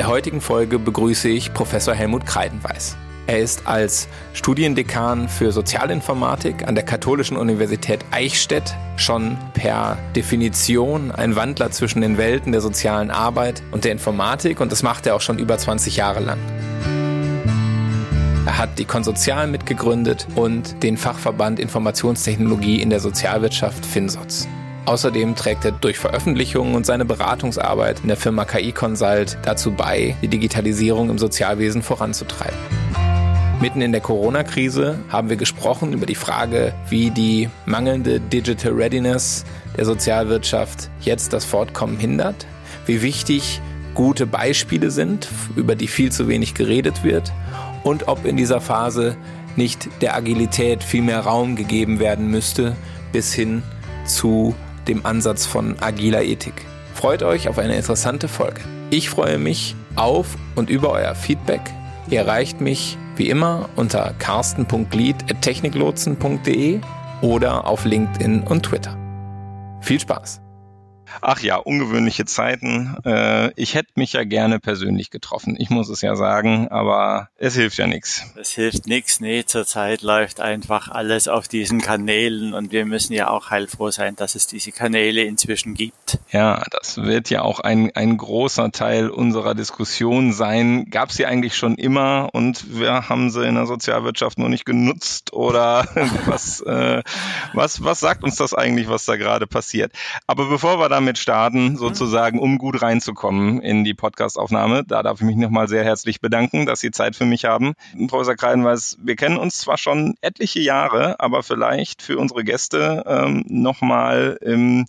der heutigen Folge begrüße ich Professor Helmut Kreidenweiß. Er ist als Studiendekan für Sozialinformatik an der Katholischen Universität Eichstätt schon per Definition ein Wandler zwischen den Welten der sozialen Arbeit und der Informatik und das macht er auch schon über 20 Jahre lang. Er hat die Konsozial mitgegründet und den Fachverband Informationstechnologie in der Sozialwirtschaft FinSoz. Außerdem trägt er durch Veröffentlichungen und seine Beratungsarbeit in der Firma KI Consult dazu bei, die Digitalisierung im Sozialwesen voranzutreiben. Mitten in der Corona-Krise haben wir gesprochen über die Frage, wie die mangelnde Digital Readiness der Sozialwirtschaft jetzt das Fortkommen hindert, wie wichtig gute Beispiele sind, über die viel zu wenig geredet wird und ob in dieser Phase nicht der Agilität viel mehr Raum gegeben werden müsste, bis hin zu dem Ansatz von agiler Ethik. Freut euch auf eine interessante Folge. Ich freue mich auf und über euer Feedback. Ihr erreicht mich wie immer unter carsten.glied.techniklotsen.de oder auf LinkedIn und Twitter. Viel Spaß! Ach ja, ungewöhnliche Zeiten. Äh, ich hätte mich ja gerne persönlich getroffen. Ich muss es ja sagen, aber es hilft ja nichts. Es hilft nichts. Nee, zurzeit läuft einfach alles auf diesen Kanälen und wir müssen ja auch heilfroh sein, dass es diese Kanäle inzwischen gibt. Ja, das wird ja auch ein, ein großer Teil unserer Diskussion sein. Gab es sie eigentlich schon immer und wir haben sie in der Sozialwirtschaft noch nicht genutzt oder was, äh, was, was sagt uns das eigentlich, was da gerade passiert? Aber bevor wir da damit starten, sozusagen, um gut reinzukommen in die Podcastaufnahme. Da darf ich mich nochmal sehr herzlich bedanken, dass Sie Zeit für mich haben. Professor Kreidenweis, wir kennen uns zwar schon etliche Jahre, aber vielleicht für unsere Gäste ähm, nochmal, ähm,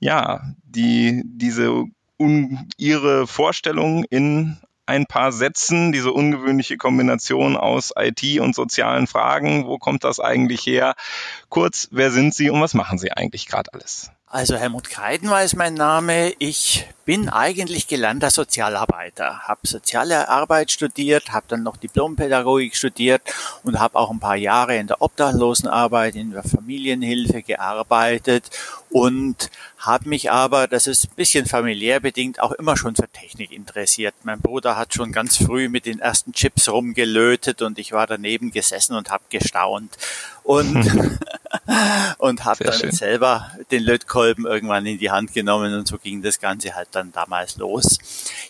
ja, die, diese un, Ihre Vorstellung in ein paar Sätzen, diese ungewöhnliche Kombination aus IT und sozialen Fragen. Wo kommt das eigentlich her? Kurz, wer sind Sie und was machen Sie eigentlich gerade alles? Also Helmut Kreiden war ist mein Name. Ich bin eigentlich gelernter Sozialarbeiter, habe soziale Arbeit studiert, habe dann noch Diplompädagogik studiert und habe auch ein paar Jahre in der Obdachlosenarbeit, in der Familienhilfe gearbeitet und habe mich aber, das ist ein bisschen familiär bedingt, auch immer schon für Technik interessiert. Mein Bruder hat schon ganz früh mit den ersten Chips rumgelötet und ich war daneben gesessen und habe gestaunt und und habe dann schön. selber den Lötkolben irgendwann in die Hand genommen und so ging das Ganze halt dann damals los.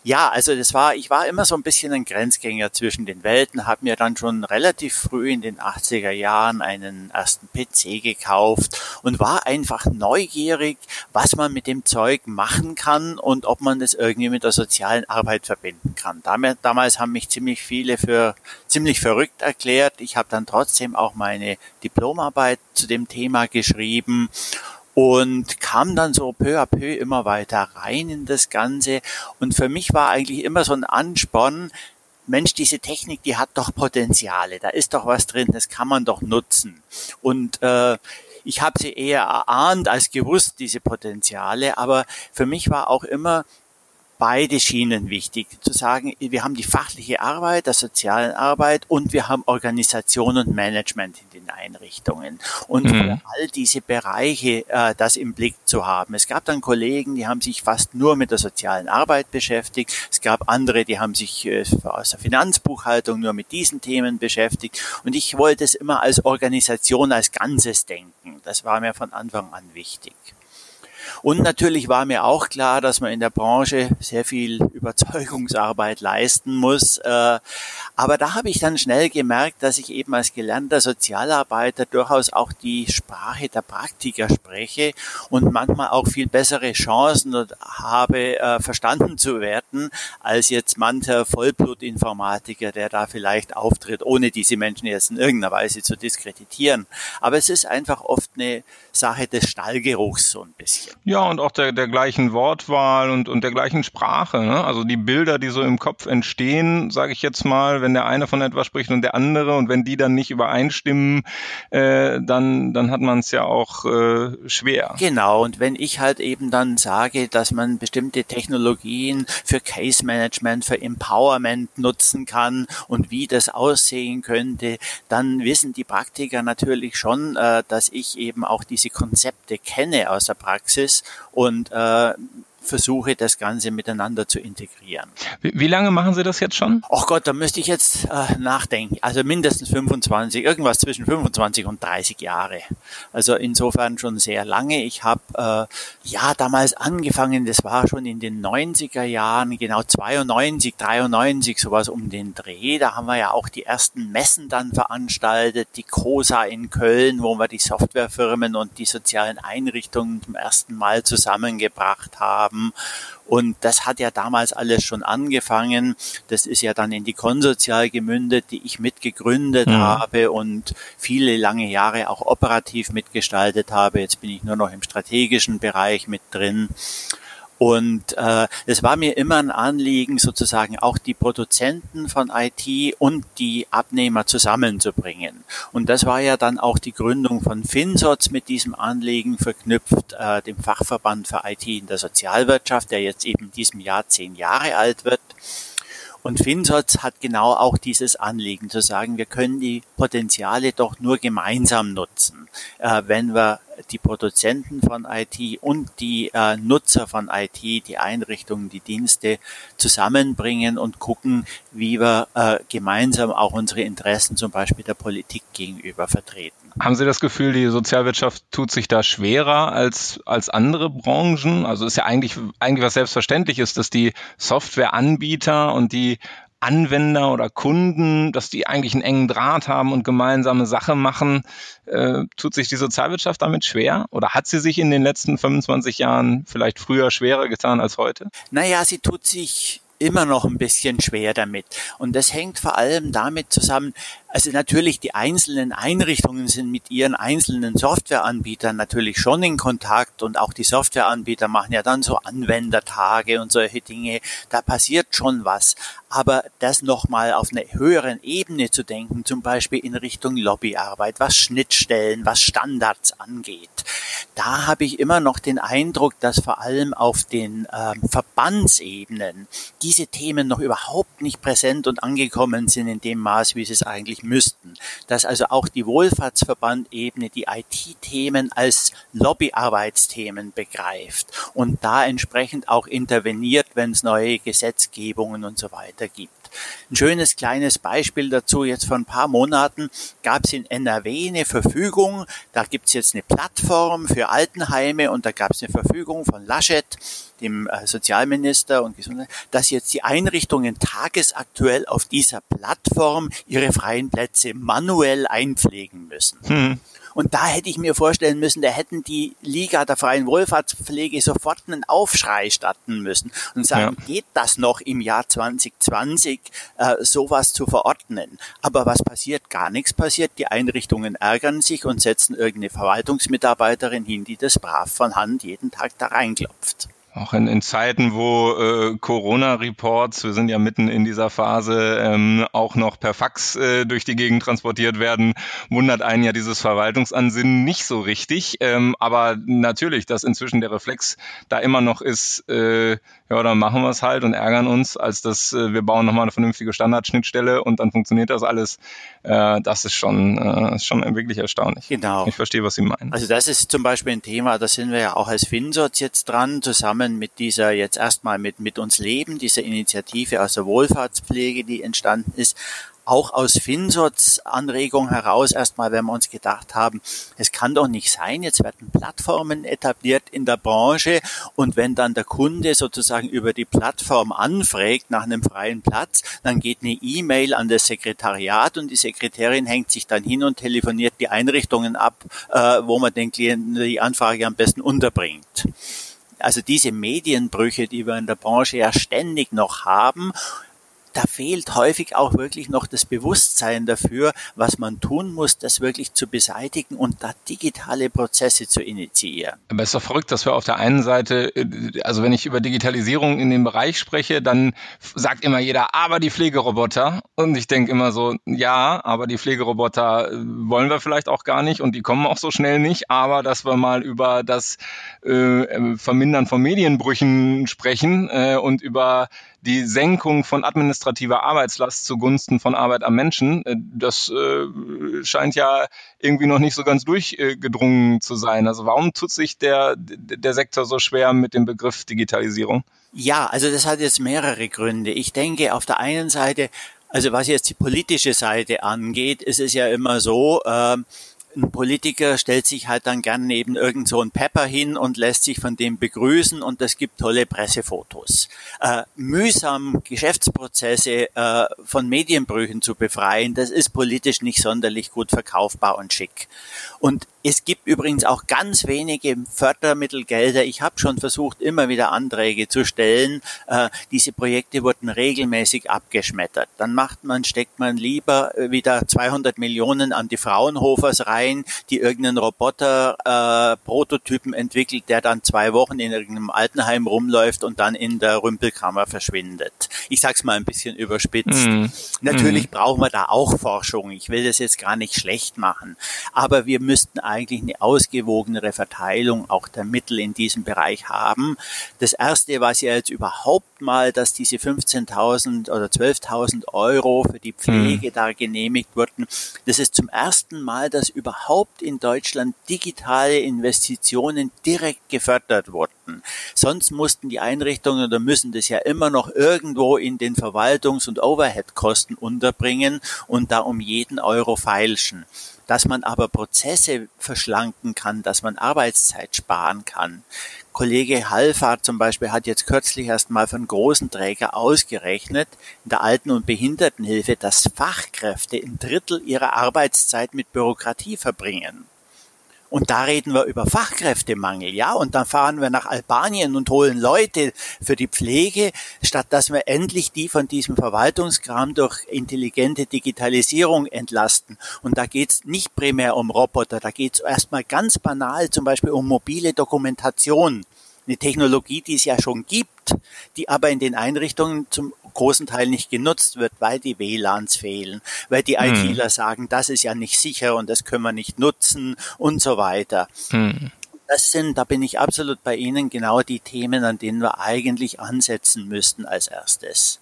Ja, also das war, ich war immer so ein bisschen ein Grenzgänger zwischen den Welten, habe mir dann schon relativ früh in den 80er Jahren einen ersten PC gekauft und war einfach neugierig, was man mit dem Zeug machen kann und ob man das irgendwie mit der sozialen Arbeit verbinden kann. Damals haben mich ziemlich viele für ziemlich verrückt erklärt. Ich habe dann trotzdem auch meine Diplomarbeit zu dem Thema geschrieben und kam dann so peu à peu immer weiter rein in das Ganze. Und für mich war eigentlich immer so ein Ansporn, Mensch, diese Technik, die hat doch Potenziale, da ist doch was drin, das kann man doch nutzen. Und äh, ich habe sie eher erahnt als gewusst, diese Potenziale, aber für mich war auch immer beide Schienen wichtig. Zu sagen, wir haben die fachliche Arbeit, der sozialen Arbeit und wir haben Organisation und Management in den Einrichtungen. Und mhm. all diese Bereiche äh, das im Blick zu haben. Es gab dann Kollegen, die haben sich fast nur mit der sozialen Arbeit beschäftigt. Es gab andere, die haben sich äh, aus der Finanzbuchhaltung nur mit diesen Themen beschäftigt. Und ich wollte es immer als Organisation, als Ganzes denken. Das war mir von Anfang an wichtig. Und natürlich war mir auch klar, dass man in der Branche sehr viel Überzeugungsarbeit leisten muss. Äh, aber da habe ich dann schnell gemerkt, dass ich eben als gelernter Sozialarbeiter durchaus auch die Sprache der Praktiker spreche und manchmal auch viel bessere Chancen habe, äh, verstanden zu werden, als jetzt mancher Vollblutinformatiker, der da vielleicht auftritt, ohne diese Menschen jetzt in irgendeiner Weise zu diskreditieren. Aber es ist einfach oft eine Sache des Stallgeruchs so ein bisschen. Ja, und auch der, der gleichen Wortwahl und, und der gleichen Sprache. Ne? Also die Bilder, die so im Kopf entstehen, sage ich jetzt mal, wenn der eine von etwas spricht und der andere und wenn die dann nicht übereinstimmen, äh, dann, dann hat man es ja auch äh, schwer. Genau, und wenn ich halt eben dann sage, dass man bestimmte Technologien für Case Management, für Empowerment nutzen kann und wie das aussehen könnte, dann wissen die Praktiker natürlich schon, äh, dass ich eben auch diese Konzepte kenne aus der Praxis und äh, versuche, das Ganze miteinander zu integrieren. Wie, wie lange machen Sie das jetzt schon? Ach Gott, da müsste ich jetzt äh, nachdenken. Also mindestens 25, irgendwas zwischen 25 und 30 Jahre. Also insofern schon sehr lange. Ich habe äh, ja damals angefangen, das war schon in den 90er Jahren, genau 92, 93, sowas um den Dreh. Da haben wir ja auch die ersten Messen dann veranstaltet, die COSA in Köln, wo wir die Softwarefirmen und die sozialen Einrichtungen zum ersten Mal zusammengebracht haben. Und das hat ja damals alles schon angefangen. Das ist ja dann in die Konsozial gemündet, die ich mitgegründet mhm. habe und viele lange Jahre auch operativ mitgestaltet habe. Jetzt bin ich nur noch im strategischen Bereich mit drin. Und äh, es war mir immer ein Anliegen, sozusagen auch die Produzenten von IT und die Abnehmer zusammenzubringen. Und das war ja dann auch die Gründung von FinSots mit diesem Anliegen verknüpft, äh, dem Fachverband für IT in der Sozialwirtschaft, der jetzt eben in diesem Jahr zehn Jahre alt wird. Und FinSots hat genau auch dieses Anliegen zu sagen, wir können die Potenziale doch nur gemeinsam nutzen, äh, wenn wir die Produzenten von IT und die äh, Nutzer von IT, die Einrichtungen, die Dienste zusammenbringen und gucken, wie wir äh, gemeinsam auch unsere Interessen zum Beispiel der Politik gegenüber vertreten. Haben Sie das Gefühl, die Sozialwirtschaft tut sich da schwerer als, als andere Branchen? Also ist ja eigentlich, eigentlich was selbstverständlich ist, dass die Softwareanbieter und die Anwender oder Kunden, dass die eigentlich einen engen Draht haben und gemeinsame Sache machen. Äh, tut sich die Sozialwirtschaft damit schwer? Oder hat sie sich in den letzten 25 Jahren vielleicht früher schwerer getan als heute? Naja, sie tut sich immer noch ein bisschen schwer damit. Und das hängt vor allem damit zusammen, also natürlich die einzelnen Einrichtungen sind mit ihren einzelnen Softwareanbietern natürlich schon in Kontakt und auch die Softwareanbieter machen ja dann so Anwendertage und solche Dinge. Da passiert schon was. Aber das nochmal auf einer höheren Ebene zu denken, zum Beispiel in Richtung Lobbyarbeit, was Schnittstellen, was Standards angeht, da habe ich immer noch den Eindruck, dass vor allem auf den ähm, Verbandsebenen diese Themen noch überhaupt nicht präsent und angekommen sind in dem Maß, wie sie es eigentlich müssten. Dass also auch die Wohlfahrtsverbandebene die IT-Themen als Lobbyarbeitsthemen begreift und da entsprechend auch interveniert, wenn es neue Gesetzgebungen und so weiter gibt. Ein schönes kleines Beispiel dazu, jetzt vor ein paar Monaten gab es in NRW eine Verfügung, da gibt es jetzt eine Plattform für Altenheime und da gab es eine Verfügung von Laschet, dem äh, Sozialminister und Gesundheit, dass jetzt die Einrichtungen tagesaktuell auf dieser Plattform ihre freien Plätze manuell einpflegen müssen. Hm. Und da hätte ich mir vorstellen müssen, da hätten die Liga der freien Wohlfahrtspflege sofort einen Aufschrei starten müssen und sagen, ja. geht das noch im Jahr 2020, äh, sowas zu verordnen? Aber was passiert? Gar nichts passiert. Die Einrichtungen ärgern sich und setzen irgendeine Verwaltungsmitarbeiterin hin, die das brav von Hand jeden Tag da reinklopft. Auch in, in Zeiten, wo äh, Corona-Reports, wir sind ja mitten in dieser Phase, ähm, auch noch per Fax äh, durch die Gegend transportiert werden, wundert einen ja dieses Verwaltungsansinnen nicht so richtig. Ähm, aber natürlich, dass inzwischen der Reflex da immer noch ist, äh, ja, dann machen wir es halt und ärgern uns, als dass äh, wir bauen nochmal eine vernünftige Standardschnittstelle und dann funktioniert das alles. Äh, das ist schon, äh, ist schon wirklich erstaunlich. Genau. Ich verstehe, was Sie meinen. Also das ist zum Beispiel ein Thema, da sind wir ja auch als FinSoz jetzt dran, zusammen zusammen mit dieser jetzt erstmal mit, mit uns leben, dieser Initiative aus der Wohlfahrtspflege, die entstanden ist, auch aus FinSots Anregung heraus erstmal, wenn wir uns gedacht haben, es kann doch nicht sein, jetzt werden Plattformen etabliert in der Branche und wenn dann der Kunde sozusagen über die Plattform anfragt nach einem freien Platz, dann geht eine E-Mail an das Sekretariat und die Sekretärin hängt sich dann hin und telefoniert die Einrichtungen ab, äh, wo man den Klienten die Anfrage am besten unterbringt. Also diese Medienbrüche, die wir in der Branche ja ständig noch haben da fehlt häufig auch wirklich noch das Bewusstsein dafür, was man tun muss, das wirklich zu beseitigen und da digitale Prozesse zu initiieren. Aber es ist doch verrückt, dass wir auf der einen Seite, äh, also wenn ich über Digitalisierung in dem Bereich spreche, dann sagt immer jeder, aber die Pflegeroboter. Und ich denke immer so, ja, aber die Pflegeroboter äh, wollen wir vielleicht auch gar nicht und die kommen auch so schnell nicht. Aber dass wir mal über das äh, Vermindern von Medienbrüchen sprechen äh, und über die Senkung von Administration administrative Arbeitslast zugunsten von Arbeit am Menschen. Äh, das äh, scheint ja irgendwie noch nicht so ganz durchgedrungen zu sein. Also warum tut sich der, der Sektor so schwer mit dem Begriff Digitalisierung? Ja, also das hat jetzt mehrere Gründe. Ich denke, auf der einen Seite, also was jetzt die politische Seite angeht, ist es ja immer so, äh, ein Politiker stellt sich halt dann gern neben irgend so ein Pepper hin und lässt sich von dem begrüßen und das gibt tolle Pressefotos. Äh, mühsam Geschäftsprozesse äh, von Medienbrüchen zu befreien, das ist politisch nicht sonderlich gut verkaufbar und schick. Und es gibt übrigens auch ganz wenige Fördermittelgelder. Ich habe schon versucht, immer wieder Anträge zu stellen. Äh, diese Projekte wurden regelmäßig abgeschmettert. Dann macht man, steckt man lieber wieder 200 Millionen an die Fraunhofers rein, die irgendeinen Roboter äh, entwickelt, der dann zwei Wochen in irgendeinem Altenheim rumläuft und dann in der Rümpelkammer verschwindet. Ich sag's mal ein bisschen überspitzt. Mm. Natürlich mm. brauchen wir da auch Forschung. Ich will das jetzt gar nicht schlecht machen, aber wir müssten eigentlich eine ausgewogenere Verteilung auch der Mittel in diesem Bereich haben. Das erste, was ja jetzt überhaupt mal, dass diese 15.000 oder 12.000 Euro für die Pflege mhm. da genehmigt wurden, das ist zum ersten Mal, dass überhaupt in Deutschland digitale Investitionen direkt gefördert wurden. Sonst mussten die Einrichtungen oder müssen das ja immer noch irgendwo in den Verwaltungs- und Overhead-Kosten unterbringen und da um jeden Euro feilschen dass man aber Prozesse verschlanken kann, dass man Arbeitszeit sparen kann. Kollege Hallfahrt zum Beispiel hat jetzt kürzlich erst mal von großen Träger ausgerechnet, in der Alten- und Behindertenhilfe, dass Fachkräfte ein Drittel ihrer Arbeitszeit mit Bürokratie verbringen. Und da reden wir über Fachkräftemangel, ja. Und dann fahren wir nach Albanien und holen Leute für die Pflege, statt dass wir endlich die von diesem Verwaltungskram durch intelligente Digitalisierung entlasten. Und da geht's nicht primär um Roboter, da geht's erstmal ganz banal zum Beispiel um mobile Dokumentation eine Technologie, die es ja schon gibt, die aber in den Einrichtungen zum großen Teil nicht genutzt wird, weil die WLANs fehlen, weil die hm. ITler sagen, das ist ja nicht sicher und das können wir nicht nutzen und so weiter. Hm. Das sind, da bin ich absolut bei Ihnen, genau die Themen, an denen wir eigentlich ansetzen müssten als erstes.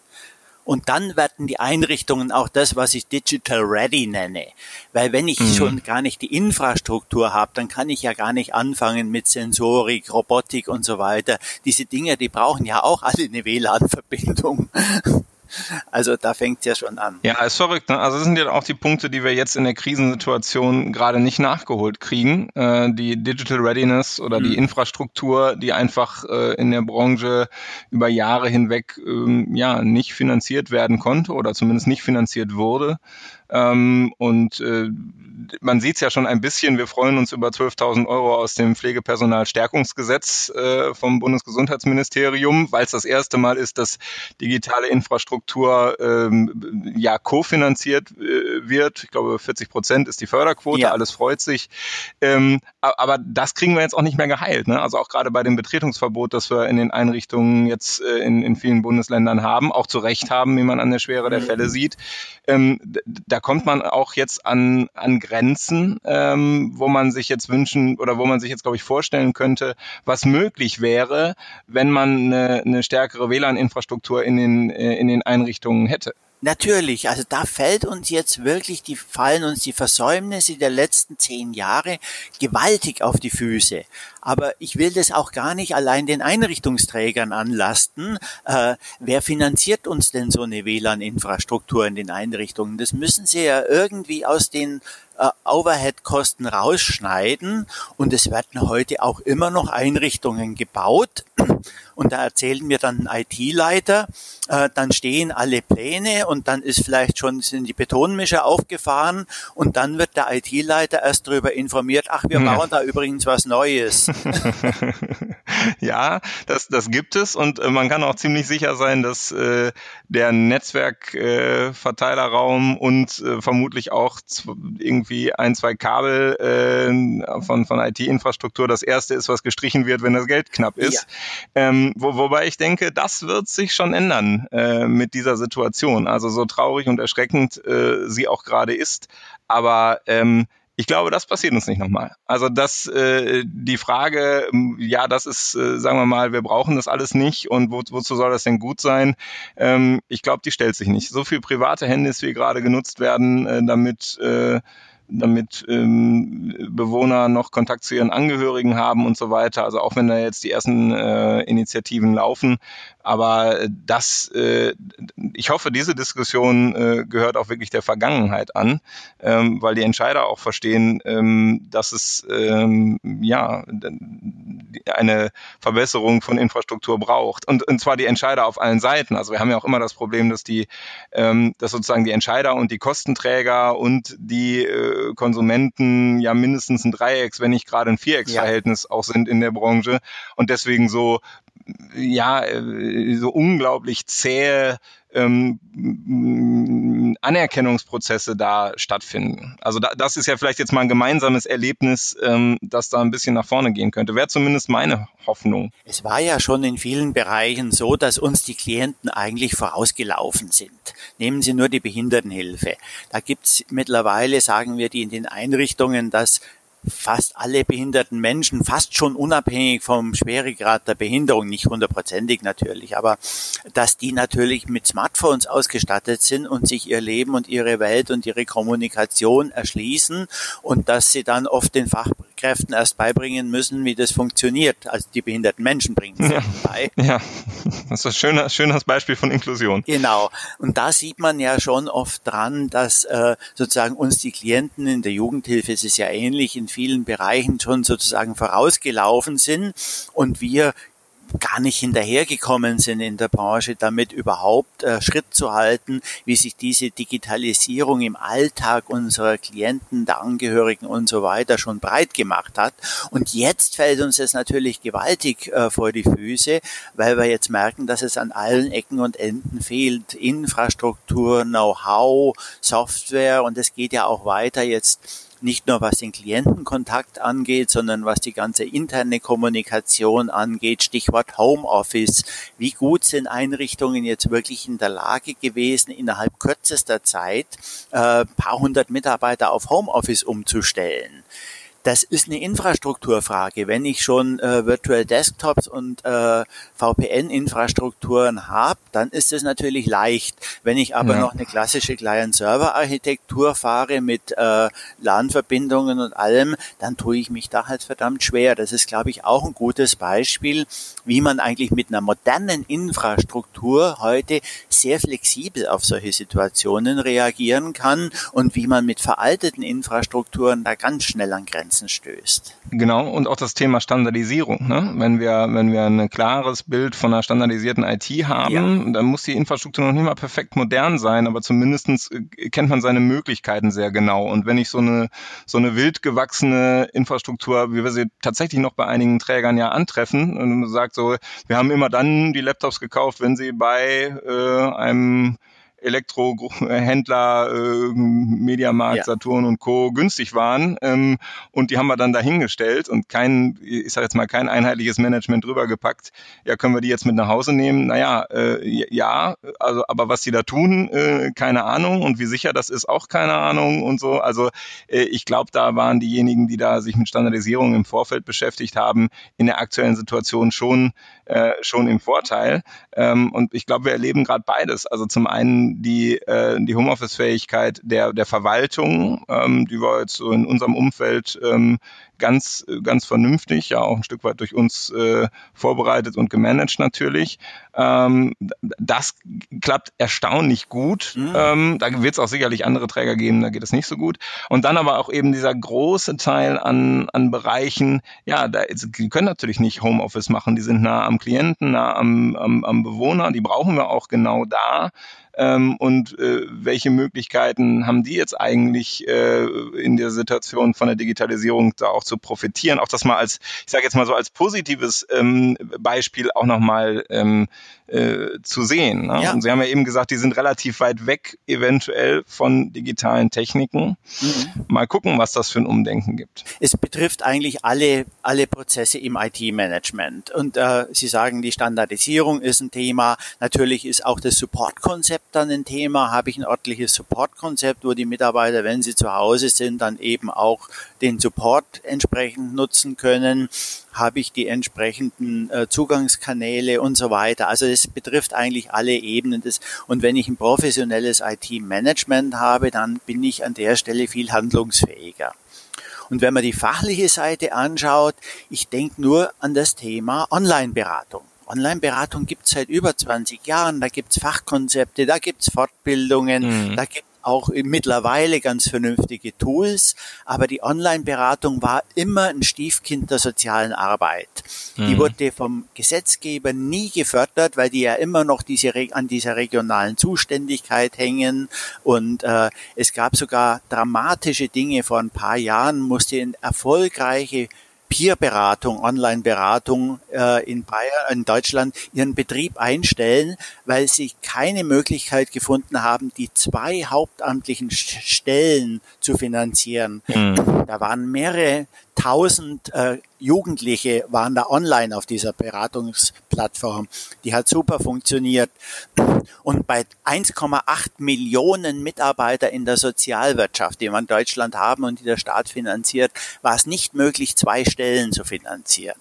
Und dann werden die Einrichtungen auch das, was ich Digital Ready nenne. Weil wenn ich mhm. schon gar nicht die Infrastruktur habe, dann kann ich ja gar nicht anfangen mit Sensorik, Robotik und so weiter. Diese Dinge, die brauchen ja auch alle eine WLAN-Verbindung. Also da fängt es ja schon an. Ja, ist verrückt. Ne? Also das sind ja auch die Punkte, die wir jetzt in der Krisensituation gerade nicht nachgeholt kriegen. Äh, die Digital Readiness oder mhm. die Infrastruktur, die einfach äh, in der Branche über Jahre hinweg ähm, ja nicht finanziert werden konnte oder zumindest nicht finanziert wurde. Ähm, und äh, man sieht es ja schon ein bisschen, wir freuen uns über 12.000 Euro aus dem Pflegepersonalstärkungsgesetz äh, vom Bundesgesundheitsministerium, weil es das erste Mal ist, dass digitale Infrastruktur ähm, ja kofinanziert äh, wird. Ich glaube, 40 Prozent ist die Förderquote, ja. alles freut sich. Ähm, aber das kriegen wir jetzt auch nicht mehr geheilt. Ne? Also auch gerade bei dem Betretungsverbot, das wir in den Einrichtungen jetzt äh, in, in vielen Bundesländern haben, auch zu Recht haben, wie man an der Schwere der mhm. Fälle sieht. Ähm, da kommt man auch jetzt an, an Grenzen, ähm, wo man sich jetzt wünschen oder wo man sich jetzt, glaube ich, vorstellen könnte, was möglich wäre, wenn man eine, eine stärkere WLAN-Infrastruktur in den, äh, in den Einrichtungen hätte. Natürlich, also da fällt uns jetzt wirklich, die fallen uns die Versäumnisse der letzten zehn Jahre gewaltig auf die Füße. Aber ich will das auch gar nicht allein den Einrichtungsträgern anlasten. Äh, wer finanziert uns denn so eine WLAN-Infrastruktur in den Einrichtungen? Das müssen sie ja irgendwie aus den äh, Overhead-Kosten rausschneiden. Und es werden heute auch immer noch Einrichtungen gebaut. Und da erzählen mir dann ein IT-Leiter, äh, dann stehen alle Pläne und dann ist vielleicht schon sind die Betonmischer aufgefahren und dann wird der IT-Leiter erst darüber informiert, ach, wir bauen ja. da übrigens was Neues. ja, das, das gibt es und äh, man kann auch ziemlich sicher sein, dass äh, der Netzwerkverteilerraum äh, und äh, vermutlich auch irgendwie ein, zwei Kabel äh, von, von IT-Infrastruktur das erste ist, was gestrichen wird, wenn das Geld knapp ist. Ja. Ähm, wo, wobei ich denke, das wird sich schon ändern äh, mit dieser Situation. Also so traurig und erschreckend äh, sie auch gerade ist. Aber ähm, Ich glaube, das passiert uns nicht nochmal. Also dass äh, die Frage, ja, das ist, äh, sagen wir mal, wir brauchen das alles nicht und wo, wozu soll das denn gut sein? Ähm, ich glaube, die stellt sich nicht. So viel private Handys, wie gerade genutzt werden, äh, damit äh, damit ähm, Bewohner noch Kontakt zu ihren Angehörigen haben und so weiter. Also auch wenn da jetzt die ersten äh, Initiativen laufen, aber das, äh, ich hoffe, diese Diskussion äh, gehört auch wirklich der Vergangenheit an, ähm, weil die Entscheider auch verstehen, ähm, dass es ähm, ja eine Verbesserung von Infrastruktur braucht. Und, und zwar die Entscheider auf allen Seiten. Also wir haben ja auch immer das Problem, dass die, ähm, dass sozusagen die Entscheider und die Kostenträger und die äh, Konsumenten ja mindestens ein Dreiecks, wenn nicht gerade ein Vierecksverhältnis ja. auch sind in der Branche und deswegen so ja, äh, so unglaublich zähe ähm, Anerkennungsprozesse da stattfinden. Also da, das ist ja vielleicht jetzt mal ein gemeinsames Erlebnis, ähm, das da ein bisschen nach vorne gehen könnte. Wäre zumindest meine Hoffnung. Es war ja schon in vielen Bereichen so, dass uns die Klienten eigentlich vorausgelaufen sind. Nehmen Sie nur die Behindertenhilfe. Da gibt's mittlerweile, sagen wir, die in den Einrichtungen, dass fast alle behinderten Menschen, fast schon unabhängig vom Schweregrad der Behinderung, nicht hundertprozentig natürlich, aber dass die natürlich mit Smartphones ausgestattet sind und sich ihr Leben und ihre Welt und ihre Kommunikation erschließen und dass sie dann oft den Fachkräften erst beibringen müssen, wie das funktioniert. Also die behinderten Menschen bringen es ja. bei. Ja, das ist ein schöner, schönes Beispiel von Inklusion. Genau. Und da sieht man ja schon oft dran, dass äh, sozusagen uns die Klienten in der Jugendhilfe, es ist ja ähnlich, in vielen Bereichen schon sozusagen vorausgelaufen sind und wir gar nicht hinterhergekommen sind in der Branche, damit überhaupt äh, Schritt zu halten, wie sich diese Digitalisierung im Alltag unserer Klienten, der Angehörigen und so weiter schon breit gemacht hat. Und jetzt fällt uns das natürlich gewaltig äh, vor die Füße, weil wir jetzt merken, dass es an allen Ecken und Enden fehlt. Infrastruktur, Know-how, Software und es geht ja auch weiter jetzt nicht nur was den Klientenkontakt angeht, sondern was die ganze interne Kommunikation angeht, Stichwort Homeoffice. Wie gut sind Einrichtungen jetzt wirklich in der Lage gewesen, innerhalb kürzester Zeit äh, paar hundert Mitarbeiter auf Homeoffice umzustellen? Das ist eine Infrastrukturfrage. Wenn ich schon äh, Virtual Desktops und äh, VPN-Infrastrukturen habe, dann ist es natürlich leicht. Wenn ich aber ja. noch eine klassische Client-Server-Architektur fahre mit äh, LAN-Verbindungen und allem, dann tue ich mich da halt verdammt schwer. Das ist, glaube ich, auch ein gutes Beispiel, wie man eigentlich mit einer modernen Infrastruktur heute sehr flexibel auf solche Situationen reagieren kann und wie man mit veralteten Infrastrukturen da ganz schnell an Grenzen Grenzen stößt. Genau, und auch das Thema Standardisierung. Ne? Wenn wir, wenn wir ein klares Bild von einer standardisierten IT haben, ja. dann muss die Infrastruktur noch nicht mal perfekt modern sein, aber zumindestens äh, kennt man seine Möglichkeiten sehr genau. Und wenn ich so eine, so eine wild gewachsene Infrastruktur, wie wir sie tatsächlich noch bei einigen Trägern ja antreffen, und man sagt so, wir haben immer dann die Laptops gekauft, wenn sie bei äh, einem Elektrohändler, äh, Mediamarkt, ja. Saturn und Co. günstig waren. Ähm, und die haben wir dann dahingestellt und kein, ich sage jetzt mal, kein einheitliches Management drüber gepackt. Ja, können wir die jetzt mit nach Hause nehmen? Naja, äh, ja, also, aber was die da tun, äh, keine Ahnung. Und wie sicher das ist, auch keine Ahnung und so. Also äh, ich glaube, da waren diejenigen, die da sich mit Standardisierung im Vorfeld beschäftigt haben, in der aktuellen Situation schon, äh, schon im Vorteil. Ähm, und ich glaube, wir erleben gerade beides. Also zum einen die, äh, die Homeoffice-Fähigkeit der, der Verwaltung, ähm, die war jetzt so in unserem Umfeld ähm, ganz, ganz vernünftig, ja auch ein Stück weit durch uns äh, vorbereitet und gemanagt natürlich. Ähm, das klappt erstaunlich gut. Mhm. Ähm, da wird es auch sicherlich andere Träger geben, da geht es nicht so gut. Und dann aber auch eben dieser große Teil an, an Bereichen, ja, da die können natürlich nicht Homeoffice machen, die sind nah am Klienten, nah am, am, am Bewohner, die brauchen wir auch genau da ähm, und äh, welche Möglichkeiten haben die jetzt eigentlich äh, in der Situation von der Digitalisierung da auch zu profitieren? Auch das mal als, ich sage jetzt mal so als positives ähm, Beispiel auch nochmal ähm, äh, zu sehen. Ne? Ja. Und Sie haben ja eben gesagt, die sind relativ weit weg eventuell von digitalen Techniken. Mhm. Mal gucken, was das für ein Umdenken gibt. Es betrifft eigentlich alle, alle Prozesse im IT-Management. Und äh, Sie sagen, die Standardisierung ist ein Thema. Natürlich ist auch das Support-Konzept Support dann ein Thema? Habe ich ein örtliches Support-Konzept, wo die Mitarbeiter, wenn sie zu Hause sind, dann eben auch den Support entsprechend nutzen können? Habe ich die entsprechenden äh, Zugangskanäle und so weiter? Also es betrifft eigentlich alle Ebenen des. Und wenn ich ein professionelles IT-Management habe, dann bin ich an der Stelle viel handlungsfähiger. Und wenn man die fachliche Seite anschaut, ich denke nur an das Thema Online-Beratung. Online-Beratung gibt es seit über 20 Jahren, da gibt es Fachkonzepte, da gibt es Fortbildungen, mhm. da gibt auch mittlerweile ganz vernünftige Tools, aber die Online-Beratung war immer ein Stiefkind der sozialen Arbeit. Mhm. Die wurde vom Gesetzgeber nie gefördert, weil die ja immer noch diese an dieser regionalen Zuständigkeit hängen und äh, es gab sogar dramatische Dinge. Vor ein paar Jahren musste eine erfolgreiche Peer-Beratung, Online-Beratung äh, in Bayern, in Deutschland ihren Betrieb einstellen, weil sie keine Möglichkeit gefunden haben, die zwei hauptamtlichen Stellen zu finanzieren. Mhm. Da waren mehrere tausend äh, Jugendliche waren da online auf dieser Beratungsplattform. Die hat super funktioniert. Und bei 1,8 Millionen Mitarbeiter in der Sozialwirtschaft, die wir in Deutschland haben und die der Staat finanziert, war es nicht möglich, zwei Stellen zu finanzieren.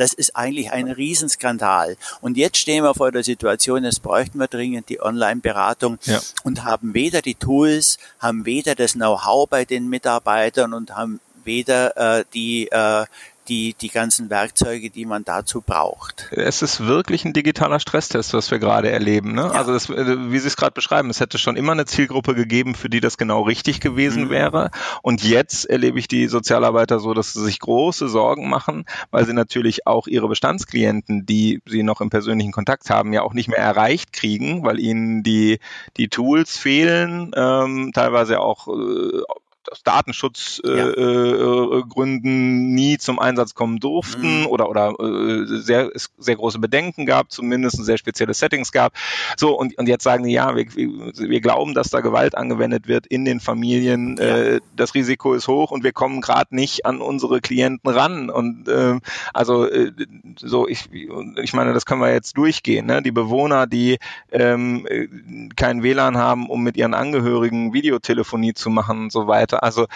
Das ist eigentlich ein Riesenskandal. Und jetzt stehen wir vor der Situation, jetzt bräuchten wir dringend die Online-Beratung ja. und haben weder die Tools, haben weder das Know-how bei den Mitarbeitern und haben weder äh, die äh, die, die ganzen Werkzeuge, die man dazu braucht. Es ist wirklich ein digitaler Stresstest, was wir gerade erleben. Ne? Ja. Also das, äh, wie Sie es gerade beschreiben, es hätte schon immer eine Zielgruppe gegeben, für die das genau richtig gewesen mhm. wäre. Und jetzt erlebe ich die Sozialarbeiter so, dass sie sich große Sorgen machen, weil sie natürlich auch ihre Bestandsklienten, die sie noch im persönlichen Kontakt haben, ja auch nicht mehr erreicht kriegen, weil ihnen die, die Tools fehlen, ähm, teilweise auch äh, aus Datenschutzgründen äh, äh, nie zum Einsatz kommen durften mhm. oder, oder äh, sehr, sehr große Bedenken gab, zumindest sehr spezielle Settings gab. So, und, und jetzt sagen die, ja, wir, wir glauben, dass da Gewalt angewendet wird in den Familien. Ja. Äh, das Risiko ist hoch und wir kommen gerade nicht an unsere Klienten ran. Und äh, also äh, so, ich, ich meine, das können wir jetzt durchgehen. Ne? Die Bewohner, die ähm, kein WLAN haben, um mit ihren Angehörigen Videotelefonie zu machen und so weiter also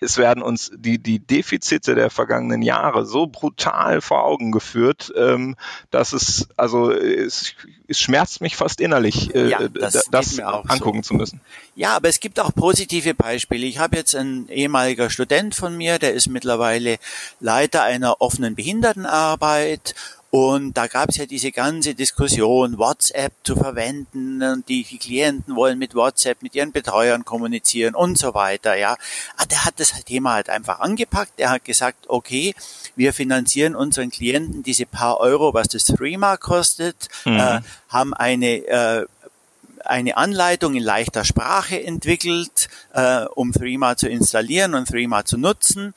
es werden uns die, die Defizite der vergangenen Jahre so brutal vor Augen geführt, ähm, dass es, also es, es schmerzt mich fast innerlich, äh, ja, das, das angucken so. zu müssen. Ja, aber es gibt auch positive Beispiele. Ich habe jetzt einen ehemaliger Student von mir, der ist mittlerweile Leiter einer offenen Behindertenarbeit und da gab es ja diese ganze Diskussion, WhatsApp zu verwenden und die, die Klienten wollen mit WhatsApp mit ihren Betreuern kommunizieren und so weiter. Ja, ah, der hat das Thema halt einfach angepackt. Der hat gesagt, okay, wir finanzieren unseren Klienten diese paar Euro, was das Threema kostet, mhm. äh, haben eine äh, eine Anleitung in leichter Sprache entwickelt, äh, um Threema zu installieren und Threema zu nutzen.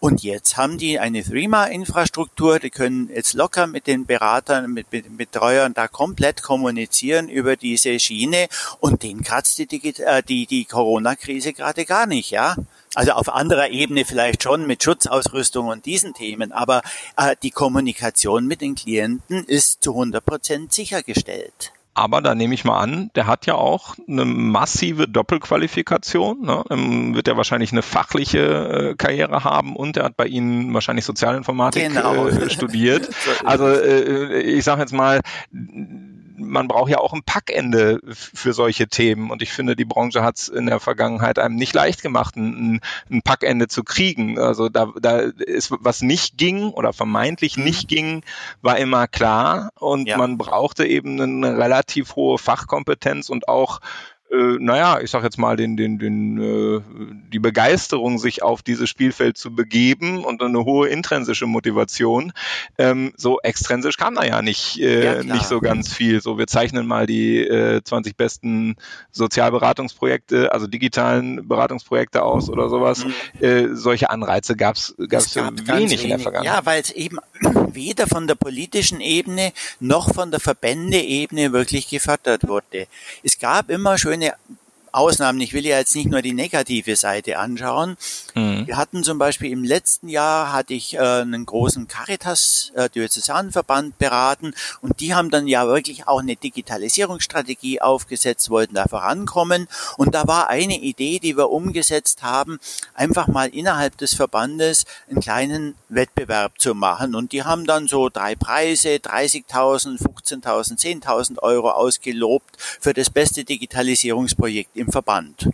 Und jetzt haben die eine Threema-Infrastruktur, die können jetzt locker mit den Beratern, mit, mit den Betreuern da komplett kommunizieren über diese Schiene und den kratzt die, äh, die, die Corona-Krise gerade gar nicht, ja. Also auf anderer Ebene vielleicht schon mit Schutzausrüstung und diesen Themen, aber äh, die Kommunikation mit den Klienten ist zu 100 Prozent sichergestellt. Aber da nehme ich mal an, der hat ja auch eine massive Doppelqualifikation. Ne? Ähm, wird er wahrscheinlich eine fachliche äh, Karriere haben und er hat bei Ihnen wahrscheinlich Sozialinformatik genau. äh, studiert. Also äh, ich sage jetzt mal, man braucht ja auch ein Packende für solche Themen. Und ich finde, die Branche hat es in der Vergangenheit einem nicht leicht gemacht, ein, ein Packende zu kriegen. Also da, da ist was nicht ging oder vermeintlich mhm. nicht ging, war immer klar. Und ja. man brauchte eben eine relativ hohe Fachkompetenz und auch äh, naja, ich sag jetzt mal, den, den, den, äh, die Begeisterung, sich auf dieses Spielfeld zu begeben und eine hohe intrinsische Motivation. Ähm, so extrinsisch kam da ja nicht, äh, ja, nicht so ganz viel. So, wir zeichnen mal die äh, 20 besten Sozialberatungsprojekte, also digitalen Beratungsprojekte aus oder sowas. Mhm. Äh, solche Anreize gab's gab's gab wenig, wenig in der Vergangenheit. Ja, weil es eben weder von der politischen Ebene noch von der Verbändeebene wirklich gefördert wurde. Es gab immer schöne Yeah. Ausnahmen. Ich will ja jetzt nicht nur die negative Seite anschauen. Mhm. Wir hatten zum Beispiel im letzten Jahr hatte ich äh, einen großen Caritas äh, Diözesanverband beraten und die haben dann ja wirklich auch eine Digitalisierungsstrategie aufgesetzt, wollten da vorankommen und da war eine Idee, die wir umgesetzt haben, einfach mal innerhalb des Verbandes einen kleinen Wettbewerb zu machen und die haben dann so drei Preise, 30.000, 15.000, 10.000 Euro ausgelobt für das beste Digitalisierungsprojekt im Verband.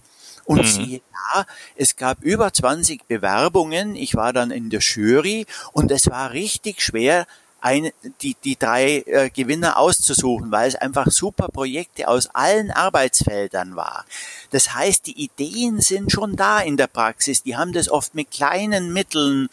Und mhm. siehe da, es gab über 20 Bewerbungen. Ich war dann in der Jury und es war richtig schwer, ein, die, die drei äh, Gewinner auszusuchen, weil es einfach super Projekte aus allen Arbeitsfeldern war. Das heißt, die Ideen sind schon da in der Praxis. Die haben das oft mit kleinen Mitteln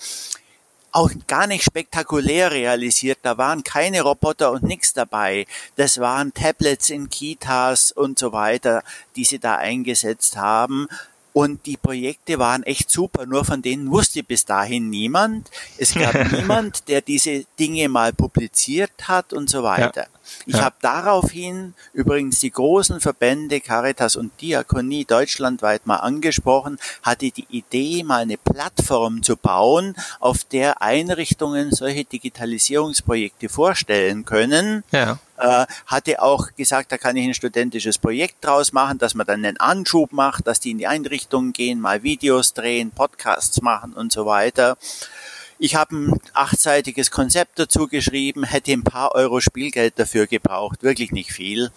auch gar nicht spektakulär realisiert. Da waren keine Roboter und nichts dabei. Das waren Tablets in Kitas und so weiter, die sie da eingesetzt haben. Und die Projekte waren echt super, nur von denen wusste bis dahin niemand. Es gab niemand, der diese Dinge mal publiziert hat und so weiter. Ja. Ich ja. habe daraufhin übrigens die großen Verbände Caritas und Diakonie deutschlandweit mal angesprochen, hatte die Idee, mal eine Plattform zu bauen, auf der Einrichtungen solche Digitalisierungsprojekte vorstellen können. Ja. Äh, hatte auch gesagt, da kann ich ein studentisches Projekt draus machen, dass man dann einen Anschub macht, dass die in die Einrichtungen gehen, mal Videos drehen, Podcasts machen und so weiter. Ich habe ein achtseitiges Konzept dazu geschrieben, hätte ein paar Euro Spielgeld dafür gebraucht, wirklich nicht viel.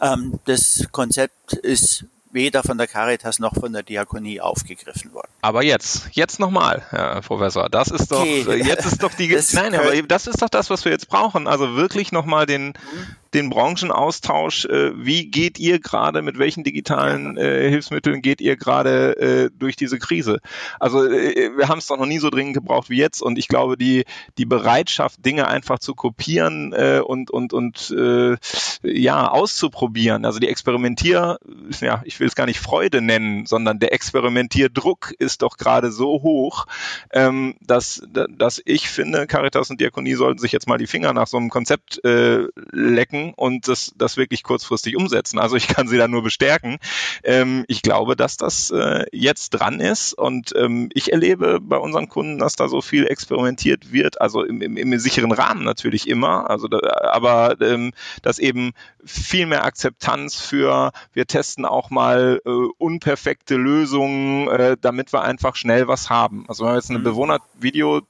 Ähm, das Konzept ist weder von der Caritas noch von der Diakonie aufgegriffen worden. Aber jetzt, jetzt nochmal, Herr Professor, das ist doch, okay. jetzt ist doch die, nein, aber das ist doch das, was wir jetzt brauchen. Also wirklich nochmal den, mhm den Branchenaustausch. Äh, wie geht ihr gerade, mit welchen digitalen äh, Hilfsmitteln geht ihr gerade äh, durch diese Krise? Also äh, wir haben es doch noch nie so dringend gebraucht wie jetzt und ich glaube, die, die Bereitschaft, Dinge einfach zu kopieren äh, und, und, und äh, ja, auszuprobieren, also die Experimentier, ja, ich will es gar nicht Freude nennen, sondern der Experimentierdruck ist doch gerade so hoch, ähm, dass, dass ich finde, Caritas und Diakonie sollten sich jetzt mal die Finger nach so einem Konzept äh, lecken denken und das, das wirklich kurzfristig umsetzen. Also ich kann sie da nur bestärken. Ähm, ich glaube, dass das äh, jetzt dran ist und ähm, ich erlebe bei unseren Kunden, dass da so viel experimentiert wird, also im, im, im sicheren Rahmen natürlich immer, also da, aber ähm, dass eben viel mehr Akzeptanz für, wir testen auch mal äh, unperfekte Lösungen, äh, damit wir einfach schnell was haben. Also wenn wir jetzt eine mhm. Bewohnervideo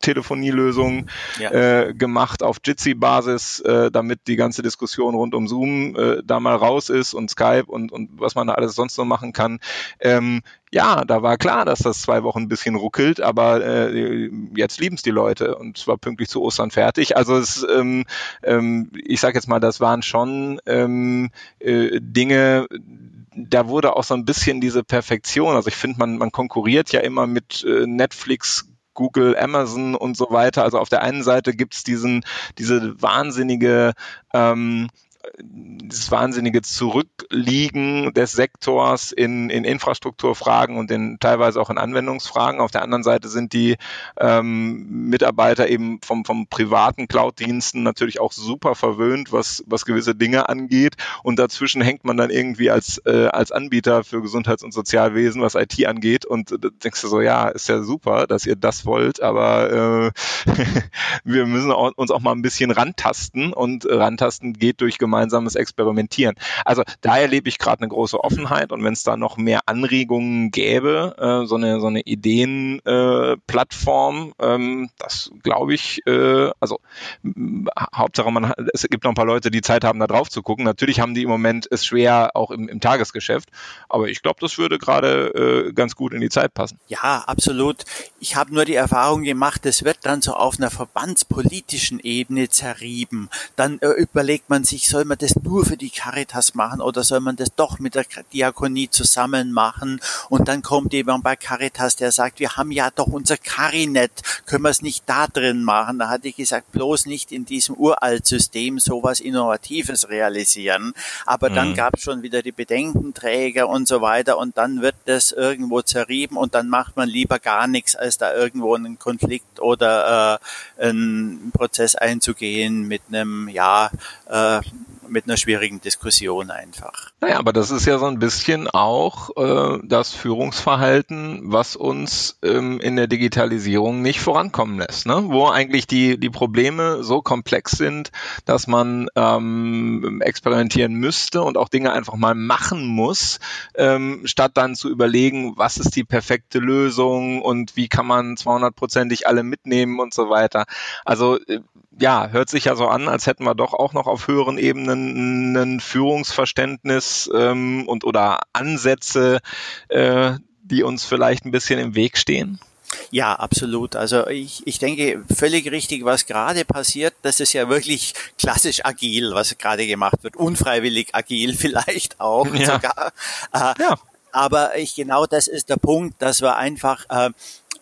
Telefonielösung ja. äh, gemacht auf Jitsi-Basis, äh, damit die ganze Diskussion rund um Zoom äh, da mal raus ist und Skype und, und was man da alles sonst noch machen kann. Ähm, ja, da war klar, dass das zwei Wochen ein bisschen ruckelt, aber äh, jetzt lieben es die Leute und zwar pünktlich zu Ostern fertig. Also es, ähm, ähm, ich sage jetzt mal, das waren schon ähm, äh, Dinge, da wurde auch so ein bisschen diese Perfektion. Also ich finde, man, man konkurriert ja immer mit äh, Netflix, Google, Amazon und so weiter. Also auf der einen Seite gibt's diesen, diese wahnsinnige ähm, dieses wahnsinnige Zurückliegen des Sektors in, in Infrastrukturfragen und in teilweise auch in Anwendungsfragen. Auf der anderen Seite sind die ähm, Mitarbeiter eben vom, vom privaten Cloud-Diensten natürlich auch super verwöhnt, was, was gewisse Dinge angeht. Und dazwischen hängt man dann irgendwie als, äh, als Anbieter für Gesundheits- und Sozialwesen, was IT angeht. Und äh, denkst du so, ja, ist ja super, dass ihr das wollt, aber äh, wir müssen auch, uns auch mal ein bisschen rantasten und rantasten geht durch gemeinsame gemeinsames Experimentieren. Also da erlebe ich gerade eine große Offenheit und wenn es da noch mehr Anregungen gäbe, äh, so eine so eine Ideenplattform, äh, ähm, das glaube ich, äh, also Hauptsache man, es gibt noch ein paar Leute, die Zeit haben, da drauf zu gucken. Natürlich haben die im Moment es schwer, auch im, im Tagesgeschäft, aber ich glaube, das würde gerade äh, ganz gut in die Zeit passen. Ja, absolut. Ich habe nur die Erfahrung gemacht, es wird dann so auf einer verbandspolitischen Ebene zerrieben. Dann äh, überlegt man sich, soll man das nur für die Caritas machen oder soll man das doch mit der Diakonie zusammen machen? Und dann kommt jemand bei Caritas, der sagt, wir haben ja doch unser Carinet, können wir es nicht da drin machen? Da hatte ich gesagt, bloß nicht in diesem Uraltsystem sowas Innovatives realisieren. Aber dann mhm. gab es schon wieder die Bedenkenträger und so weiter und dann wird das irgendwo zerrieben und dann macht man lieber gar nichts, als da irgendwo einen Konflikt oder äh, einen Prozess einzugehen mit einem, ja, äh, mit einer schwierigen Diskussion einfach. Naja, aber das ist ja so ein bisschen auch äh, das Führungsverhalten, was uns ähm, in der Digitalisierung nicht vorankommen lässt, ne? wo eigentlich die, die Probleme so komplex sind, dass man ähm, experimentieren müsste und auch Dinge einfach mal machen muss, ähm, statt dann zu überlegen, was ist die perfekte Lösung und wie kann man 200-prozentig alle mitnehmen und so weiter. Also äh, ja, hört sich ja so an, als hätten wir doch auch noch auf höheren Ebenen ein Führungsverständnis ähm, und oder Ansätze, äh, die uns vielleicht ein bisschen im Weg stehen. Ja, absolut. Also ich, ich denke, völlig richtig, was gerade passiert, das ist ja wirklich klassisch agil, was gerade gemacht wird. Unfreiwillig agil vielleicht auch ja. sogar. Äh, ja. Aber ich genau das ist der Punkt, dass wir einfach äh,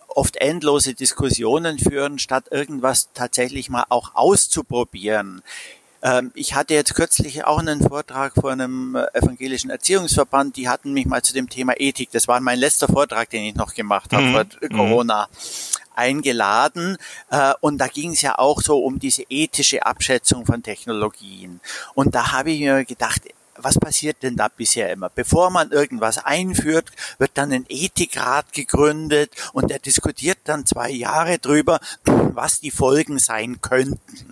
oft endlose Diskussionen führen, statt irgendwas tatsächlich mal auch auszuprobieren. Ähm, ich hatte jetzt kürzlich auch einen Vortrag vor einem äh, evangelischen Erziehungsverband, die hatten mich mal zu dem Thema Ethik, das war mein letzter Vortrag, den ich noch gemacht habe mhm. vor mhm. Corona, eingeladen. Äh, und da ging es ja auch so um diese ethische Abschätzung von Technologien. Und da habe ich mir gedacht, was passiert denn da bisher immer? Bevor man irgendwas einführt, wird dann ein Ethikrat gegründet und der diskutiert dann zwei Jahre drüber, was die Folgen sein könnten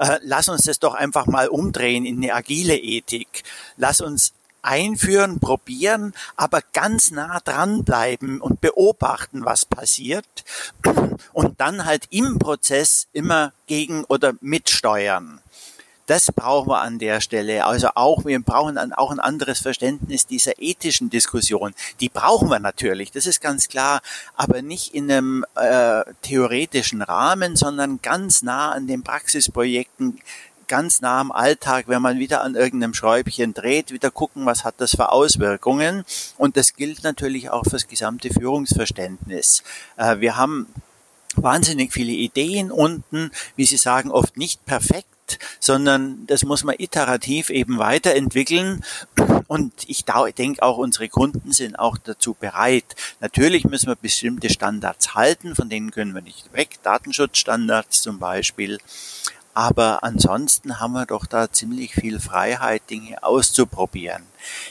äh, lass uns das doch einfach mal umdrehen in eine agile Ethik. Lass uns einführen, probieren, aber ganz nah dranbleiben und beobachten, was passiert und dann halt im Prozess immer gegen oder mitsteuern. Das brauchen wir an der Stelle. Also auch, wir brauchen dann auch ein anderes Verständnis dieser ethischen Diskussion. Die brauchen wir natürlich, das ist ganz klar, aber nicht in einem äh, theoretischen Rahmen, sondern ganz nah an den Praxisprojekten ganz nah am Alltag, wenn man wieder an irgendeinem Schräubchen dreht, wieder gucken, was hat das für Auswirkungen. Und das gilt natürlich auch fürs gesamte Führungsverständnis. Äh, wir haben wahnsinnig viele Ideen unten, wie Sie sagen, oft nicht perfekt sondern das muss man iterativ eben weiterentwickeln. Und ich denke auch, unsere Kunden sind auch dazu bereit. Natürlich müssen wir bestimmte Standards halten, von denen können wir nicht weg, Datenschutzstandards zum Beispiel. Aber ansonsten haben wir doch da ziemlich viel Freiheit, Dinge auszuprobieren.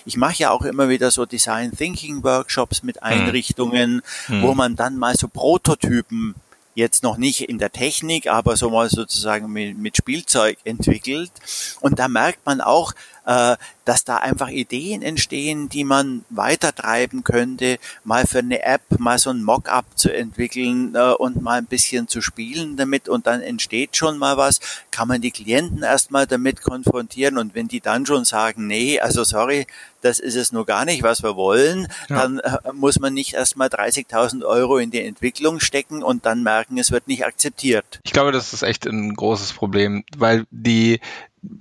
Ich mache ja auch immer wieder so Design Thinking Workshops mit hm. Einrichtungen, hm. wo man dann mal so Prototypen jetzt noch nicht in der Technik, aber so mal sozusagen mit, mit Spielzeug entwickelt. Und da merkt man auch, äh, dass da einfach Ideen entstehen, die man weitertreiben könnte, mal für eine App mal so ein Mockup zu entwickeln äh, und mal ein bisschen zu spielen damit. Und dann entsteht schon mal was, kann man die Klienten erstmal damit konfrontieren? Und wenn die dann schon sagen, nee, also sorry, das ist es nur gar nicht, was wir wollen, ja. dann äh, muss man nicht erstmal 30.000 Euro in die Entwicklung stecken und dann merken, es wird nicht akzeptiert. Ich glaube, das ist echt ein großes Problem, weil die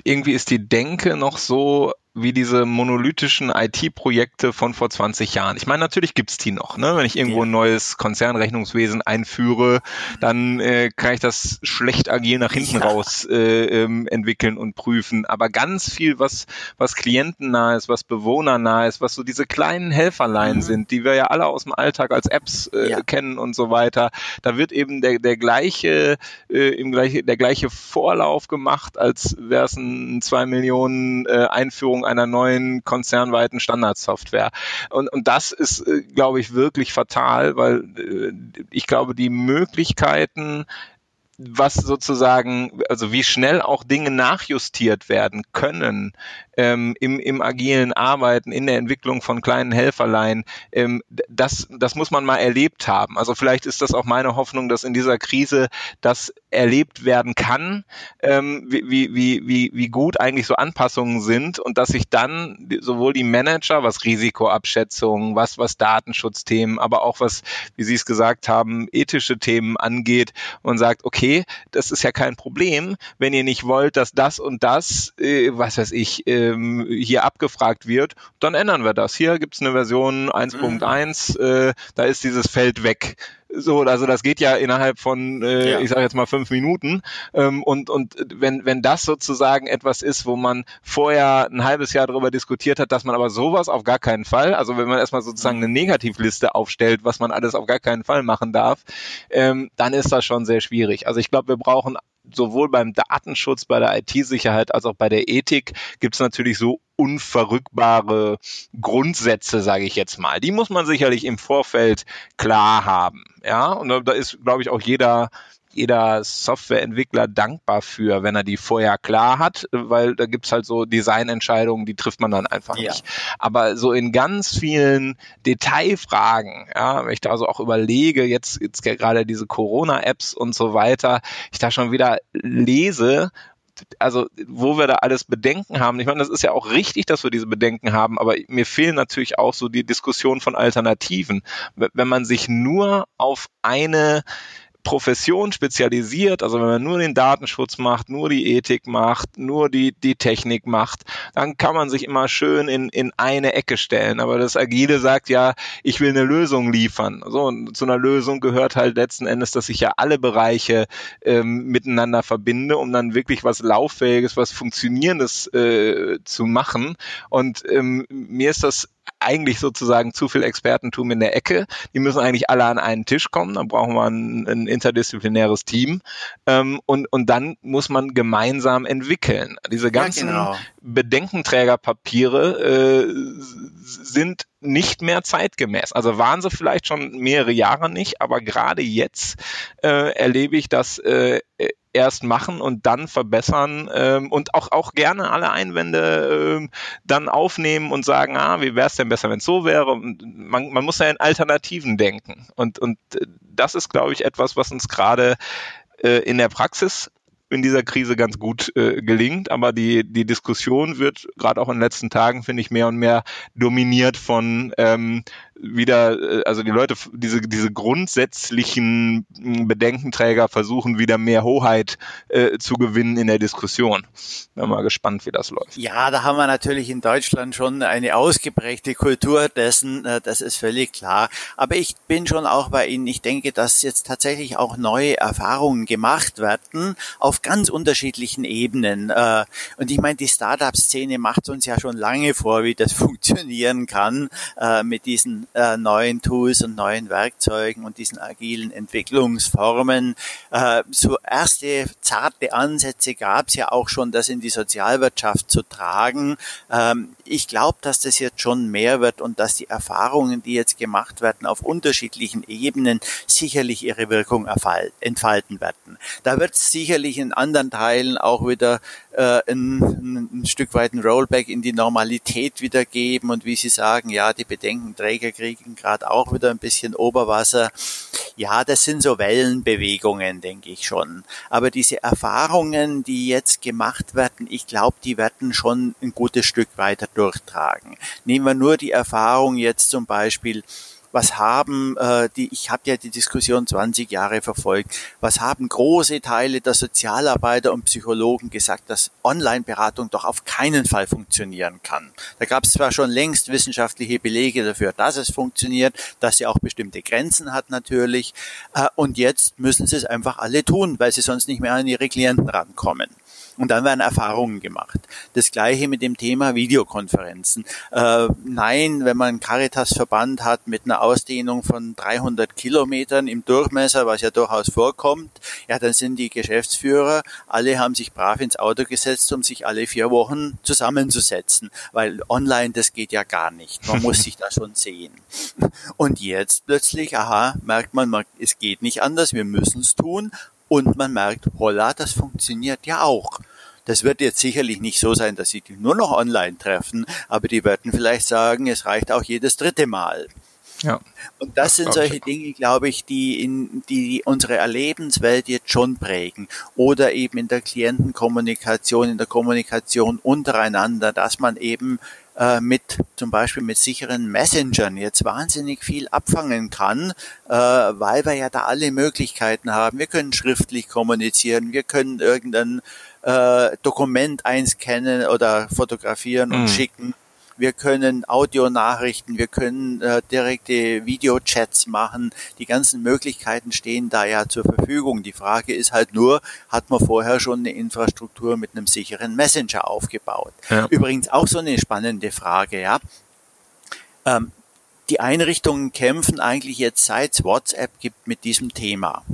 irgendwie ist die Denke noch so wie diese monolithischen IT-Projekte von vor 20 Jahren. Ich meine, natürlich gibt's die noch. Ne? Wenn ich irgendwo ein neues Konzernrechnungswesen einführe, dann äh, kann ich das schlecht agil nach hinten ja. raus äh, ähm, entwickeln und prüfen. Aber ganz viel, was, was klientennah ist, was bewohnernah ist, was so diese kleinen Helferlein mhm. sind, die wir ja alle aus dem Alltag als Apps äh, ja. kennen und so weiter, da wird eben der, der gleiche, äh, im gleiche, der gleiche Vorlauf gemacht, als wäre es ein zwei Millionen äh, Einführung einer neuen konzernweiten Standardsoftware. Und, und das ist, äh, glaube ich, wirklich fatal, weil äh, ich glaube, die Möglichkeiten, was sozusagen, also wie schnell auch Dinge nachjustiert werden können ähm, im, im agilen Arbeiten, in der Entwicklung von kleinen Helferlein, ähm, das, das muss man mal erlebt haben. Also vielleicht ist das auch meine Hoffnung, dass in dieser Krise das erlebt werden kann, ähm, wie, wie, wie, wie gut eigentlich so Anpassungen sind und dass sich dann sowohl die Manager, was Risikoabschätzung, was, was Datenschutzthemen, aber auch was, wie Sie es gesagt haben, ethische Themen angeht und sagt, okay, das ist ja kein Problem, wenn ihr nicht wollt, dass das und das, äh, was weiß ich, ähm, hier abgefragt wird, dann ändern wir das. Hier gibt's eine Version 1.1, mhm. äh, da ist dieses Feld weg. So, also das geht ja innerhalb von, äh, ja. ich sage jetzt mal fünf Minuten. Ähm, und und wenn wenn das sozusagen etwas ist, wo man vorher ein halbes Jahr darüber diskutiert hat, dass man aber sowas auf gar keinen Fall, also wenn man erstmal sozusagen eine Negativliste aufstellt, was man alles auf gar keinen Fall machen darf, ähm, dann ist das schon sehr schwierig. Also ich glaube, wir brauchen sowohl beim Datenschutz, bei der IT-Sicherheit als auch bei der Ethik gibt es natürlich so unverrückbare Grundsätze, sage ich jetzt mal. Die muss man sicherlich im Vorfeld klar haben. Ja, und da ist, glaube ich, auch jeder jeder Softwareentwickler dankbar für, wenn er die vorher klar hat, weil da gibt's halt so Designentscheidungen, die trifft man dann einfach ja. nicht. Aber so in ganz vielen Detailfragen, ja, wenn ich da so auch überlege, jetzt, jetzt gerade diese Corona-Apps und so weiter, ich da schon wieder lese, also wo wir da alles Bedenken haben. Ich meine, das ist ja auch richtig, dass wir diese Bedenken haben, aber mir fehlen natürlich auch so die Diskussion von Alternativen. Wenn man sich nur auf eine Profession spezialisiert, also wenn man nur den Datenschutz macht, nur die Ethik macht, nur die, die Technik macht, dann kann man sich immer schön in, in eine Ecke stellen. Aber das Agile sagt ja, ich will eine Lösung liefern. So, und zu einer Lösung gehört halt letzten Endes, dass ich ja alle Bereiche ähm, miteinander verbinde, um dann wirklich was Lauffähiges, was Funktionierendes äh, zu machen. Und ähm, mir ist das eigentlich sozusagen zu viel Expertentum in der Ecke. Die müssen eigentlich alle an einen Tisch kommen. Dann brauchen wir ein, ein interdisziplinäres Team. Ähm, und, und dann muss man gemeinsam entwickeln. Diese ganzen ja, genau. Bedenkenträgerpapiere äh, sind nicht mehr zeitgemäß. Also waren sie vielleicht schon mehrere Jahre nicht, aber gerade jetzt äh, erlebe ich, dass äh, erst machen und dann verbessern ähm, und auch, auch gerne alle Einwände ähm, dann aufnehmen und sagen, ah, wie wäre es denn besser, wenn es so wäre? Man, man muss ja in Alternativen denken. Und, und äh, das ist, glaube ich, etwas, was uns gerade äh, in der Praxis in dieser Krise ganz gut äh, gelingt, aber die, die Diskussion wird gerade auch in den letzten Tagen, finde ich, mehr und mehr dominiert von ähm, wieder, äh, also die Leute, diese, diese grundsätzlichen Bedenkenträger versuchen wieder mehr Hoheit äh, zu gewinnen in der Diskussion. Bin mal gespannt, wie das läuft. Ja, da haben wir natürlich in Deutschland schon eine ausgeprägte Kultur dessen, äh, das ist völlig klar. Aber ich bin schon auch bei Ihnen. Ich denke, dass jetzt tatsächlich auch neue Erfahrungen gemacht werden auf ganz unterschiedlichen Ebenen. Äh, und ich meine, die Startup-Szene macht uns ja schon lange vor, wie das funktionieren kann mit diesen äh, neuen Tools und neuen Werkzeugen und diesen agilen Entwicklungsformen. Äh, so erste zarte Ansätze gab es ja auch schon, das in die Sozialwirtschaft zu tragen. Ähm, ich glaube, dass das jetzt schon mehr wird und dass die Erfahrungen, die jetzt gemacht werden, auf unterschiedlichen Ebenen sicherlich ihre Wirkung entfalten werden. Da wird es sicherlich in anderen Teilen auch wieder äh, ein, ein Stück weit ein Rollback in die Normalität wieder geben und wie Sie sagen, ja, die Bedenkenträger kriegen gerade auch wieder ein bisschen Oberwasser. Ja, das sind so Wellenbewegungen, denke ich schon. Aber diese Erfahrungen, die jetzt gemacht werden, ich glaube, die werden schon ein gutes Stück weiter durchtragen. Nehmen wir nur die Erfahrung jetzt zum Beispiel, was haben äh, die, ich habe ja die Diskussion 20 Jahre verfolgt, was haben große Teile der Sozialarbeiter und Psychologen gesagt, dass Online-Beratung doch auf keinen Fall funktionieren kann. Da gab es zwar schon längst wissenschaftliche Belege dafür, dass es funktioniert, dass sie auch bestimmte Grenzen hat natürlich, äh, und jetzt müssen sie es einfach alle tun, weil sie sonst nicht mehr an ihre Klienten rankommen. Und dann werden Erfahrungen gemacht. Das gleiche mit dem Thema Videokonferenzen. Äh, nein, wenn man einen Caritas-Verband hat mit einer Ausdehnung von 300 Kilometern im Durchmesser, was ja durchaus vorkommt, ja, dann sind die Geschäftsführer, alle haben sich brav ins Auto gesetzt, um sich alle vier Wochen zusammenzusetzen, weil online, das geht ja gar nicht. Man muss sich da schon sehen. Und jetzt plötzlich, aha, merkt man, es geht nicht anders, wir müssen es tun und man merkt, holla, das funktioniert ja auch. Das wird jetzt sicherlich nicht so sein, dass sie die nur noch online treffen, aber die werden vielleicht sagen, es reicht auch jedes dritte Mal. Ja. Und das, das sind solche Dinge, glaube ich, die in die unsere Erlebenswelt jetzt schon prägen. Oder eben in der Klientenkommunikation, in der Kommunikation untereinander, dass man eben äh, mit zum Beispiel mit sicheren Messengern jetzt wahnsinnig viel abfangen kann, äh, weil wir ja da alle Möglichkeiten haben. Wir können schriftlich kommunizieren, wir können irgendein äh, Dokument einscannen oder fotografieren und mhm. schicken wir können Audionachrichten, wir können äh, direkte Videochats machen. Die ganzen Möglichkeiten stehen da ja zur Verfügung. Die Frage ist halt nur, hat man vorher schon eine Infrastruktur mit einem sicheren Messenger aufgebaut? Ja. Übrigens auch so eine spannende Frage, ja. Ähm, die Einrichtungen kämpfen eigentlich jetzt seit es WhatsApp gibt mit diesem Thema.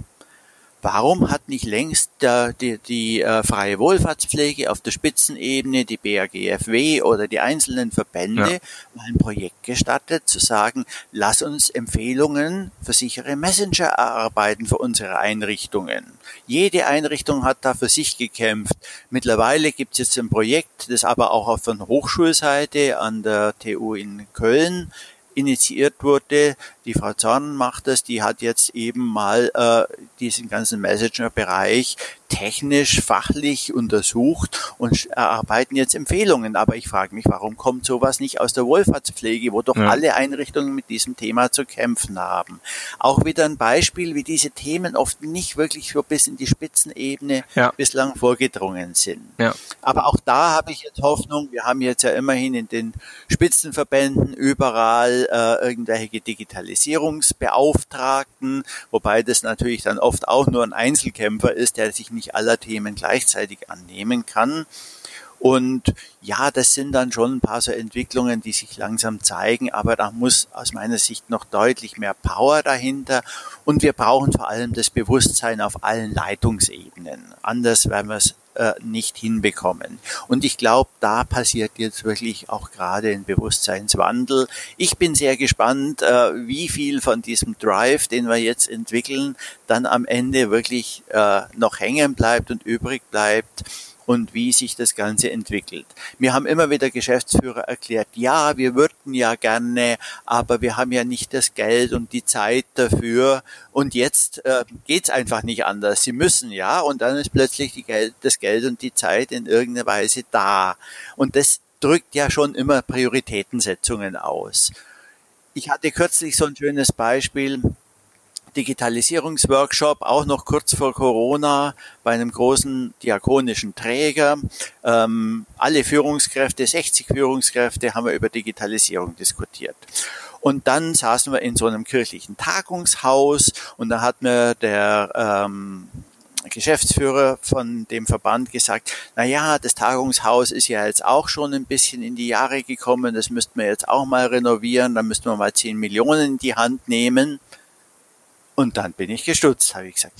Warum hat nicht längst äh, die, die äh, freie Wohlfahrtspflege auf der Spitzenebene, die BAGFW oder die einzelnen Verbände ja. mal ein Projekt gestattet, zu sagen, lass uns Empfehlungen für sichere Messenger erarbeiten für unsere Einrichtungen. Jede Einrichtung hat da für sich gekämpft. Mittlerweile gibt es jetzt ein Projekt, das aber auch von Hochschulseite an der TU in Köln initiiert wurde. Die Frau Zorn macht das, die hat jetzt eben mal äh, diesen ganzen Messenger-Bereich technisch, fachlich untersucht und erarbeiten jetzt Empfehlungen. Aber ich frage mich, warum kommt sowas nicht aus der Wohlfahrtspflege, wo doch ja. alle Einrichtungen mit diesem Thema zu kämpfen haben? Auch wieder ein Beispiel, wie diese Themen oft nicht wirklich so bis in die Spitzenebene ja. bislang vorgedrungen sind. Ja. Aber auch da habe ich jetzt Hoffnung, wir haben jetzt ja immerhin in den Spitzenverbänden überall äh, irgendwelche Digitalisierungsbeauftragten, wobei das natürlich dann oft auch nur ein Einzelkämpfer ist, der sich nicht aller Themen gleichzeitig annehmen kann. Und ja, das sind dann schon ein paar so Entwicklungen, die sich langsam zeigen, aber da muss aus meiner Sicht noch deutlich mehr Power dahinter. Und wir brauchen vor allem das Bewusstsein auf allen Leitungsebenen. Anders werden wir es äh, nicht hinbekommen. Und ich glaube, da passiert jetzt wirklich auch gerade ein Bewusstseinswandel. Ich bin sehr gespannt, äh, wie viel von diesem Drive, den wir jetzt entwickeln, dann am Ende wirklich äh, noch hängen bleibt und übrig bleibt und wie sich das Ganze entwickelt. Mir haben immer wieder Geschäftsführer erklärt, ja, wir würden ja gerne, aber wir haben ja nicht das Geld und die Zeit dafür und jetzt äh, geht's einfach nicht anders. Sie müssen ja und dann ist plötzlich Geld, das Geld und die Zeit in irgendeiner Weise da und das drückt ja schon immer Prioritätensetzungen aus. Ich hatte kürzlich so ein schönes Beispiel Digitalisierungsworkshop, auch noch kurz vor Corona bei einem großen diakonischen Träger. Ähm, alle Führungskräfte, 60 Führungskräfte, haben wir über Digitalisierung diskutiert. Und dann saßen wir in so einem kirchlichen Tagungshaus und da hat mir der ähm, Geschäftsführer von dem Verband gesagt, na ja, das Tagungshaus ist ja jetzt auch schon ein bisschen in die Jahre gekommen, das müssten wir jetzt auch mal renovieren, da müssten wir mal 10 Millionen in die Hand nehmen. Und dann bin ich gestutzt, habe ich gesagt.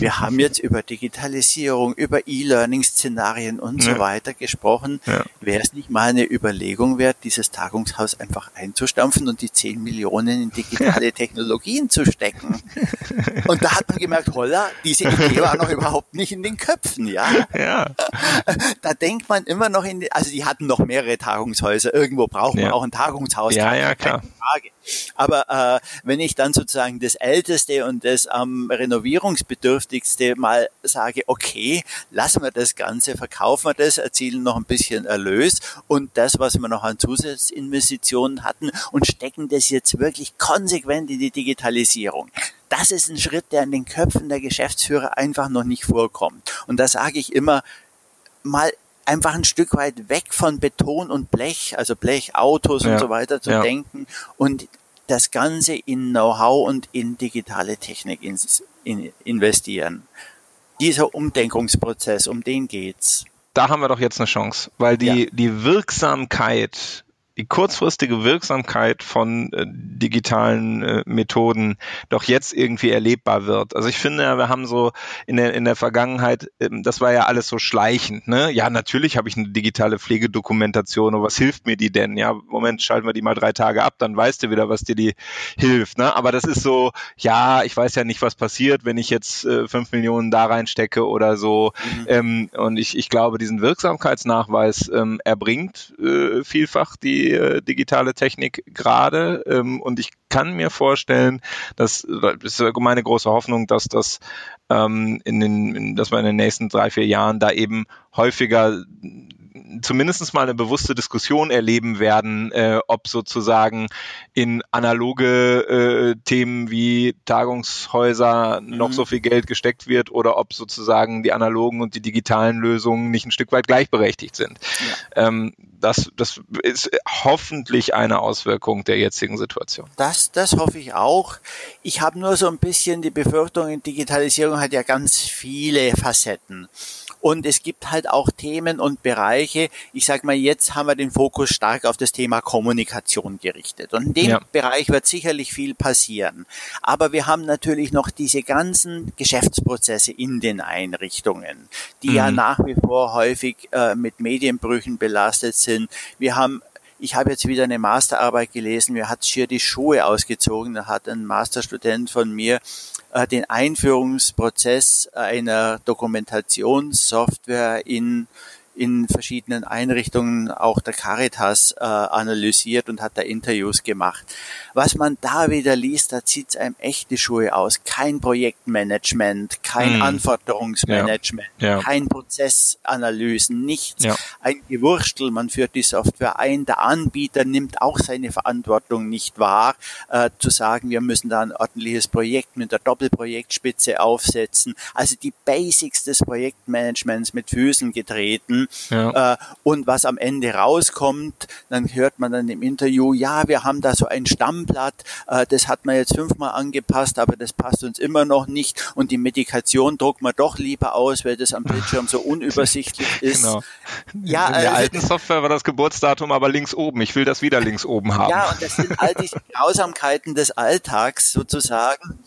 Wir haben jetzt über Digitalisierung, über E-Learning-Szenarien und ja. so weiter gesprochen. Ja. Wäre es nicht mal eine Überlegung wert, dieses Tagungshaus einfach einzustampfen und die 10 Millionen in digitale Technologien zu stecken? Und da hat man gemerkt, holla, diese Idee war noch überhaupt nicht in den Köpfen, ja? ja. Da denkt man immer noch in, die, also die hatten noch mehrere Tagungshäuser. Irgendwo braucht man auch ein Tagungshaus. Ja, ja, klar. Frage. Aber äh, wenn ich dann sozusagen das älteste und das am renovierungsbedürftigste mal sage, okay, lassen wir das Ganze, verkaufen wir das, erzielen noch ein bisschen Erlös und das, was wir noch an Zusatzinvestitionen hatten und stecken das jetzt wirklich konsequent in die Digitalisierung. Das ist ein Schritt, der in den Köpfen der Geschäftsführer einfach noch nicht vorkommt. Und da sage ich immer, mal einfach ein Stück weit weg von Beton und Blech, also Blechautos ja. und so weiter zu ja. denken und das Ganze in Know-how und in digitale Technik in, in investieren. Dieser Umdenkungsprozess, um den geht's. Da haben wir doch jetzt eine Chance, weil die, ja. die Wirksamkeit die kurzfristige Wirksamkeit von äh, digitalen äh, Methoden doch jetzt irgendwie erlebbar wird. Also ich finde, wir haben so in der, in der Vergangenheit, äh, das war ja alles so schleichend. Ne? Ja, natürlich habe ich eine digitale Pflegedokumentation, aber was hilft mir die denn? Ja, Moment, schalten wir die mal drei Tage ab, dann weißt du wieder, was dir die hilft. Ne? Aber das ist so, ja, ich weiß ja nicht, was passiert, wenn ich jetzt äh, fünf Millionen da reinstecke oder so. Mhm. Ähm, und ich, ich glaube, diesen Wirksamkeitsnachweis ähm, erbringt äh, vielfach die äh, digitale Technik gerade. Ähm, und ich kann mir vorstellen, dass das ist meine große Hoffnung, dass das ähm, in den, in, dass wir in den nächsten drei, vier Jahren da eben häufiger zumindest mal eine bewusste Diskussion erleben werden, äh, ob sozusagen in analoge äh, Themen wie Tagungshäuser mhm. noch so viel Geld gesteckt wird oder ob sozusagen die analogen und die digitalen Lösungen nicht ein Stück weit gleichberechtigt sind. Ja. Ähm, das, das ist hoffentlich eine Auswirkung der jetzigen Situation. Das, das hoffe ich auch. Ich habe nur so ein bisschen die Befürchtung, Digitalisierung hat ja ganz viele Facetten. Und es gibt halt auch Themen und Bereiche. Ich sage mal, jetzt haben wir den Fokus stark auf das Thema Kommunikation gerichtet. Und in dem ja. Bereich wird sicherlich viel passieren. Aber wir haben natürlich noch diese ganzen Geschäftsprozesse in den Einrichtungen, die mhm. ja nach wie vor häufig äh, mit Medienbrüchen belastet sind. Wir haben ich habe jetzt wieder eine Masterarbeit gelesen, mir hat schier die Schuhe ausgezogen, da hat ein Masterstudent von mir den Einführungsprozess einer Dokumentationssoftware in in verschiedenen Einrichtungen auch der Caritas äh, analysiert und hat da Interviews gemacht. Was man da wieder liest, da zieht es einem echte Schuhe aus. Kein Projektmanagement, kein hm. Anforderungsmanagement, ja. Ja. kein Prozessanalysen, nichts. Ja. Ein Gewurstel, man führt die Software ein, der Anbieter nimmt auch seine Verantwortung nicht wahr, äh, zu sagen, wir müssen da ein ordentliches Projekt mit der Doppelprojektspitze aufsetzen. Also die Basics des Projektmanagements mit Füßen getreten ja. Äh, und was am Ende rauskommt, dann hört man dann im Interview, ja, wir haben da so ein Stammblatt, äh, das hat man jetzt fünfmal angepasst, aber das passt uns immer noch nicht und die Medikation druckt man doch lieber aus, weil das am Bildschirm so unübersichtlich ist. Genau. Ja, In der äh, alten Software war das Geburtsdatum aber links oben. Ich will das wieder links oben haben. Ja, und das sind all diese Grausamkeiten des Alltags sozusagen,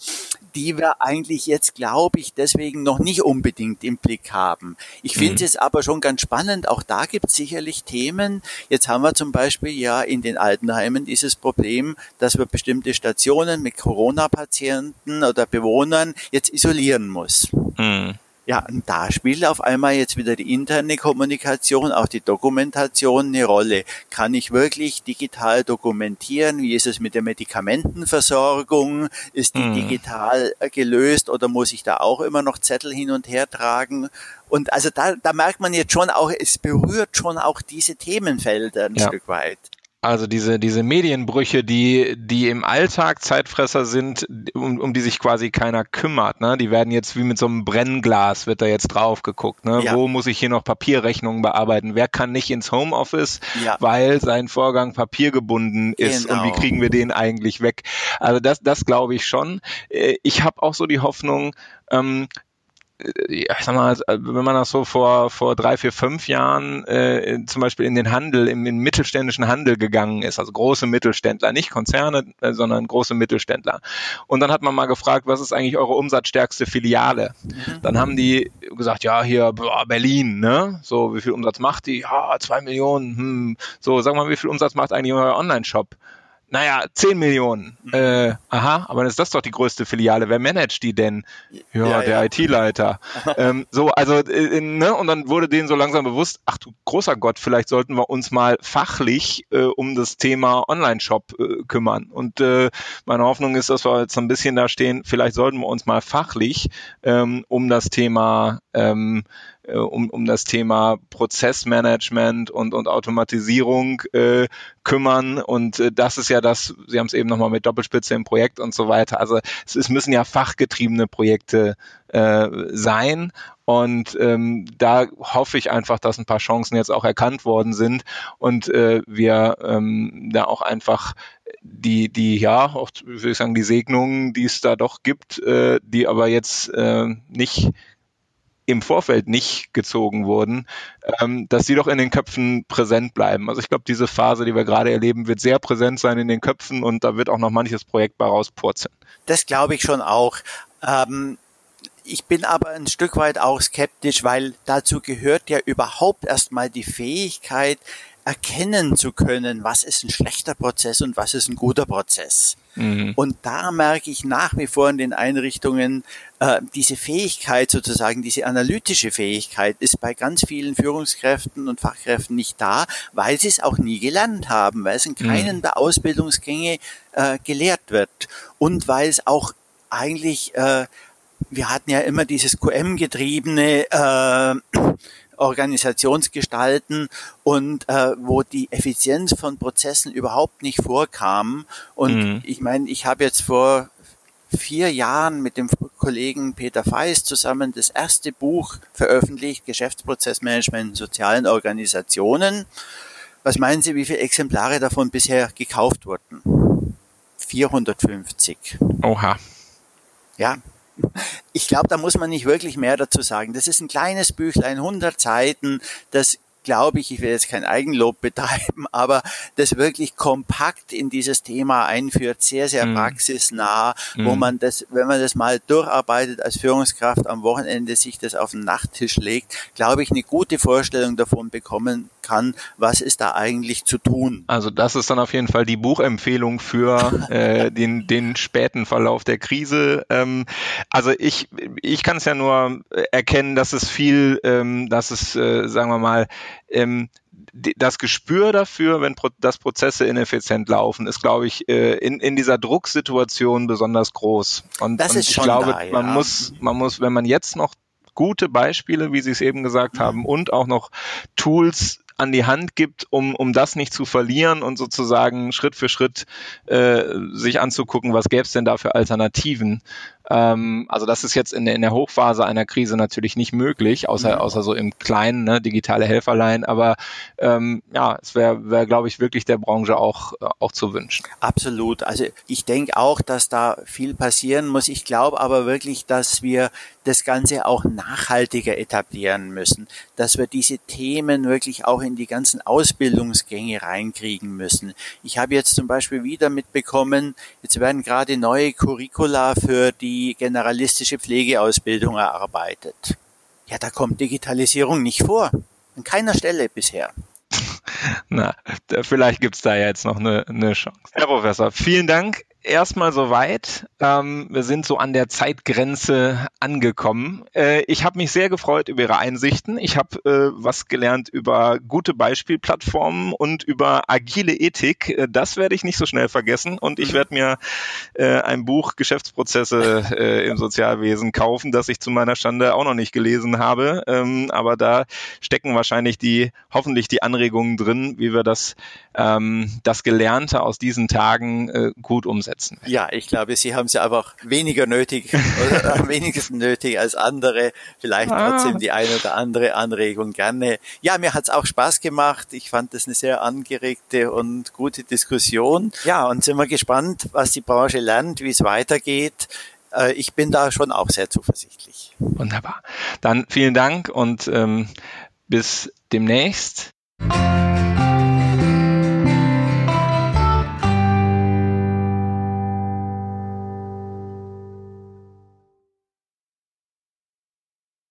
die wir eigentlich jetzt, glaube ich, deswegen noch nicht unbedingt im Blick haben. Ich finde mhm. es aber schon ganz spannend. Auch da gibt es sicherlich Themen. Jetzt haben wir zum Beispiel ja in den Altenheimen dieses Problem, dass wir bestimmte Stationen mit Corona-Patienten oder Bewohnern jetzt isolieren muss. Mhm. Ja, und da spielt auf einmal jetzt wieder die interne Kommunikation, auch die Dokumentation eine Rolle. Kann ich wirklich digital dokumentieren? Wie ist es mit der Medikamentenversorgung? Ist die hm. digital äh, gelöst oder muss ich da auch immer noch Zettel hin und her tragen? Und also da, da merkt man jetzt schon auch, es berührt schon auch diese Themenfelder ein ja. Stück weit. Also diese, diese Medienbrüche, die, die im Alltag Zeitfresser sind, um, um die sich quasi keiner kümmert, ne? Die werden jetzt wie mit so einem Brennglas wird da jetzt drauf geguckt, ne? Ja. Wo muss ich hier noch Papierrechnungen bearbeiten? Wer kann nicht ins Homeoffice, ja. weil sein Vorgang papiergebunden ist genau. und wie genau. kriegen wir den eigentlich weg? Also das, das glaube ich schon. Äh, ich habe auch so die Hoffnung, ähm, ich sag mal, äh, wenn man das so vor, vor drei, vier, fünf Jahren äh, zum Beispiel in den Handel, im, im mittelständischen Handel gegangen ist, also große Mittelständler, nicht Konzerne, äh, sondern große Mittelständler. Und dann hat man mal gefragt, was ist eigentlich eure umsatzstärkste Filiale? Mhm. Dann haben die gesagt, ja, hier boah, Berlin, ne? So, wie viel Umsatz macht die? Ja, zwei Millionen. Hm. So, sag mal, wie viel Umsatz macht eigentlich euer Online-Shop? Naja, 10 Millionen. Mhm. Äh, aha, aber dann ist das doch die größte Filiale. Wer managt die denn? Ja, ja der ja. IT-Leiter. ähm, so, also, äh, ne, und dann wurde denen so langsam bewusst, ach du großer Gott, vielleicht sollten wir uns mal fachlich äh, um das Thema Online-Shop äh, kümmern. Und äh, meine Hoffnung ist, dass wir jetzt so ein bisschen da stehen, vielleicht sollten wir uns mal fachlich ähm, um das Thema ähm, äh, um, um das Thema Prozessmanagement und, und Automatisierung äh, kümmern. Und äh, das ist ja das, Sie haben es eben nochmal mit Doppelspitze im Projekt und so weiter. Also es, es müssen ja fachgetriebene Projekte äh, sein. Und ähm, da hoffe ich einfach, dass ein paar Chancen jetzt auch erkannt worden sind und äh, wir ähm, da auch einfach die, die, ja, auch, würde ich sagen, die Segnungen, die es da doch gibt, äh, die aber jetzt äh, nicht im Vorfeld nicht gezogen wurden, ähm, dass sie doch in den Köpfen präsent bleiben. Also ich glaube, diese Phase, die wir gerade erleben, wird sehr präsent sein in den Köpfen und da wird auch noch manches Projekt bei rauspurzeln. Das glaube ich schon auch. Ähm ich bin aber ein Stück weit auch skeptisch, weil dazu gehört ja überhaupt erstmal die Fähigkeit, erkennen zu können, was ist ein schlechter Prozess und was ist ein guter Prozess. Mhm. Und da merke ich nach wie vor in den Einrichtungen, äh, diese Fähigkeit sozusagen, diese analytische Fähigkeit ist bei ganz vielen Führungskräften und Fachkräften nicht da, weil sie es auch nie gelernt haben, weil es in keinen mhm. der Ausbildungsgänge äh, gelehrt wird und weil es auch eigentlich äh, wir hatten ja immer dieses QM-getriebene äh, Organisationsgestalten und äh, wo die Effizienz von Prozessen überhaupt nicht vorkam. Und mhm. ich meine, ich habe jetzt vor vier Jahren mit dem Kollegen Peter Feist zusammen das erste Buch veröffentlicht, Geschäftsprozessmanagement in sozialen Organisationen. Was meinen Sie, wie viele Exemplare davon bisher gekauft wurden? 450. Oha. Ja, Ich glaube, da muss man nicht wirklich mehr dazu sagen. Das ist ein kleines Büchlein, 100 Seiten, das glaube ich, ich will jetzt kein Eigenlob betreiben, aber das wirklich kompakt in dieses Thema einführt, sehr, sehr mhm. praxisnah, mhm. wo man das, wenn man das mal durcharbeitet als Führungskraft am Wochenende sich das auf den Nachttisch legt, glaube ich, eine gute Vorstellung davon bekommen kann, was ist da eigentlich zu tun. Also das ist dann auf jeden Fall die Buchempfehlung für äh, den, den späten Verlauf der Krise. Ähm, also ich, ich kann es ja nur erkennen, dass es viel, ähm, dass es, äh, sagen wir mal, ähm, das Gespür dafür, wenn Pro das Prozesse ineffizient laufen, ist, glaube ich, äh, in, in dieser Drucksituation besonders groß. Und, das und ist ich schon glaube, da, ja. man muss, man muss, wenn man jetzt noch gute Beispiele, wie Sie es eben gesagt Mhm. haben, und auch noch Tools an die Hand gibt, um, um das nicht zu verlieren und sozusagen Schritt für Schritt äh, sich anzugucken, was gäbe es denn da für Alternativen. Ähm, also das ist jetzt in der, in der Hochphase einer Krise natürlich nicht möglich, außer, außer so im Kleinen, ne, digitale Helferlein. Aber ähm, ja, es wäre, wär, glaube ich, wirklich der Branche auch, äh, auch zu wünschen. Absolut. Also ich denke auch, dass da viel passieren muss. Ich glaube aber wirklich, dass wir das Ganze auch nachhaltiger etablieren müssen, dass wir diese Themen wirklich auch in die ganzen Ausbildungsgänge reinkriegen müssen. Ich habe jetzt zum Beispiel wieder mitbekommen, jetzt werden gerade neue Curricula für die generalistische Pflegeausbildung erarbeitet. Ja, da kommt Digitalisierung nicht vor. An keiner Stelle bisher. Na, vielleicht gibt's da jetzt noch eine, eine Chance. Herr Professor, vielen Dank. Erstmal soweit. Ähm, wir sind so an der Zeitgrenze angekommen. Äh, ich habe mich sehr gefreut über Ihre Einsichten. Ich habe äh, was gelernt über gute Beispielplattformen und über agile Ethik. Äh, das werde ich nicht so schnell vergessen. Und ich werde mir äh, ein Buch Geschäftsprozesse äh, im Sozialwesen kaufen, das ich zu meiner Stande auch noch nicht gelesen habe. Ähm, aber da stecken wahrscheinlich die, hoffentlich die Anregungen drin, wie wir das, ähm, das Gelernte aus diesen Tagen äh, gut umsetzen. Ja, ich glaube, Sie haben es ja einfach weniger nötig oder am wenigsten nötig als andere. Vielleicht Ah. trotzdem die eine oder andere Anregung gerne. Ja, mir hat's auch Spaß gemacht. Ich fand das eine sehr angeregte und gute Diskussion. Ja, und sind wir gespannt, was die Branche lernt, wie es weitergeht. Äh, Ich bin da schon auch sehr zuversichtlich. Wunderbar. Dann vielen Dank und ähm, bis demnächst.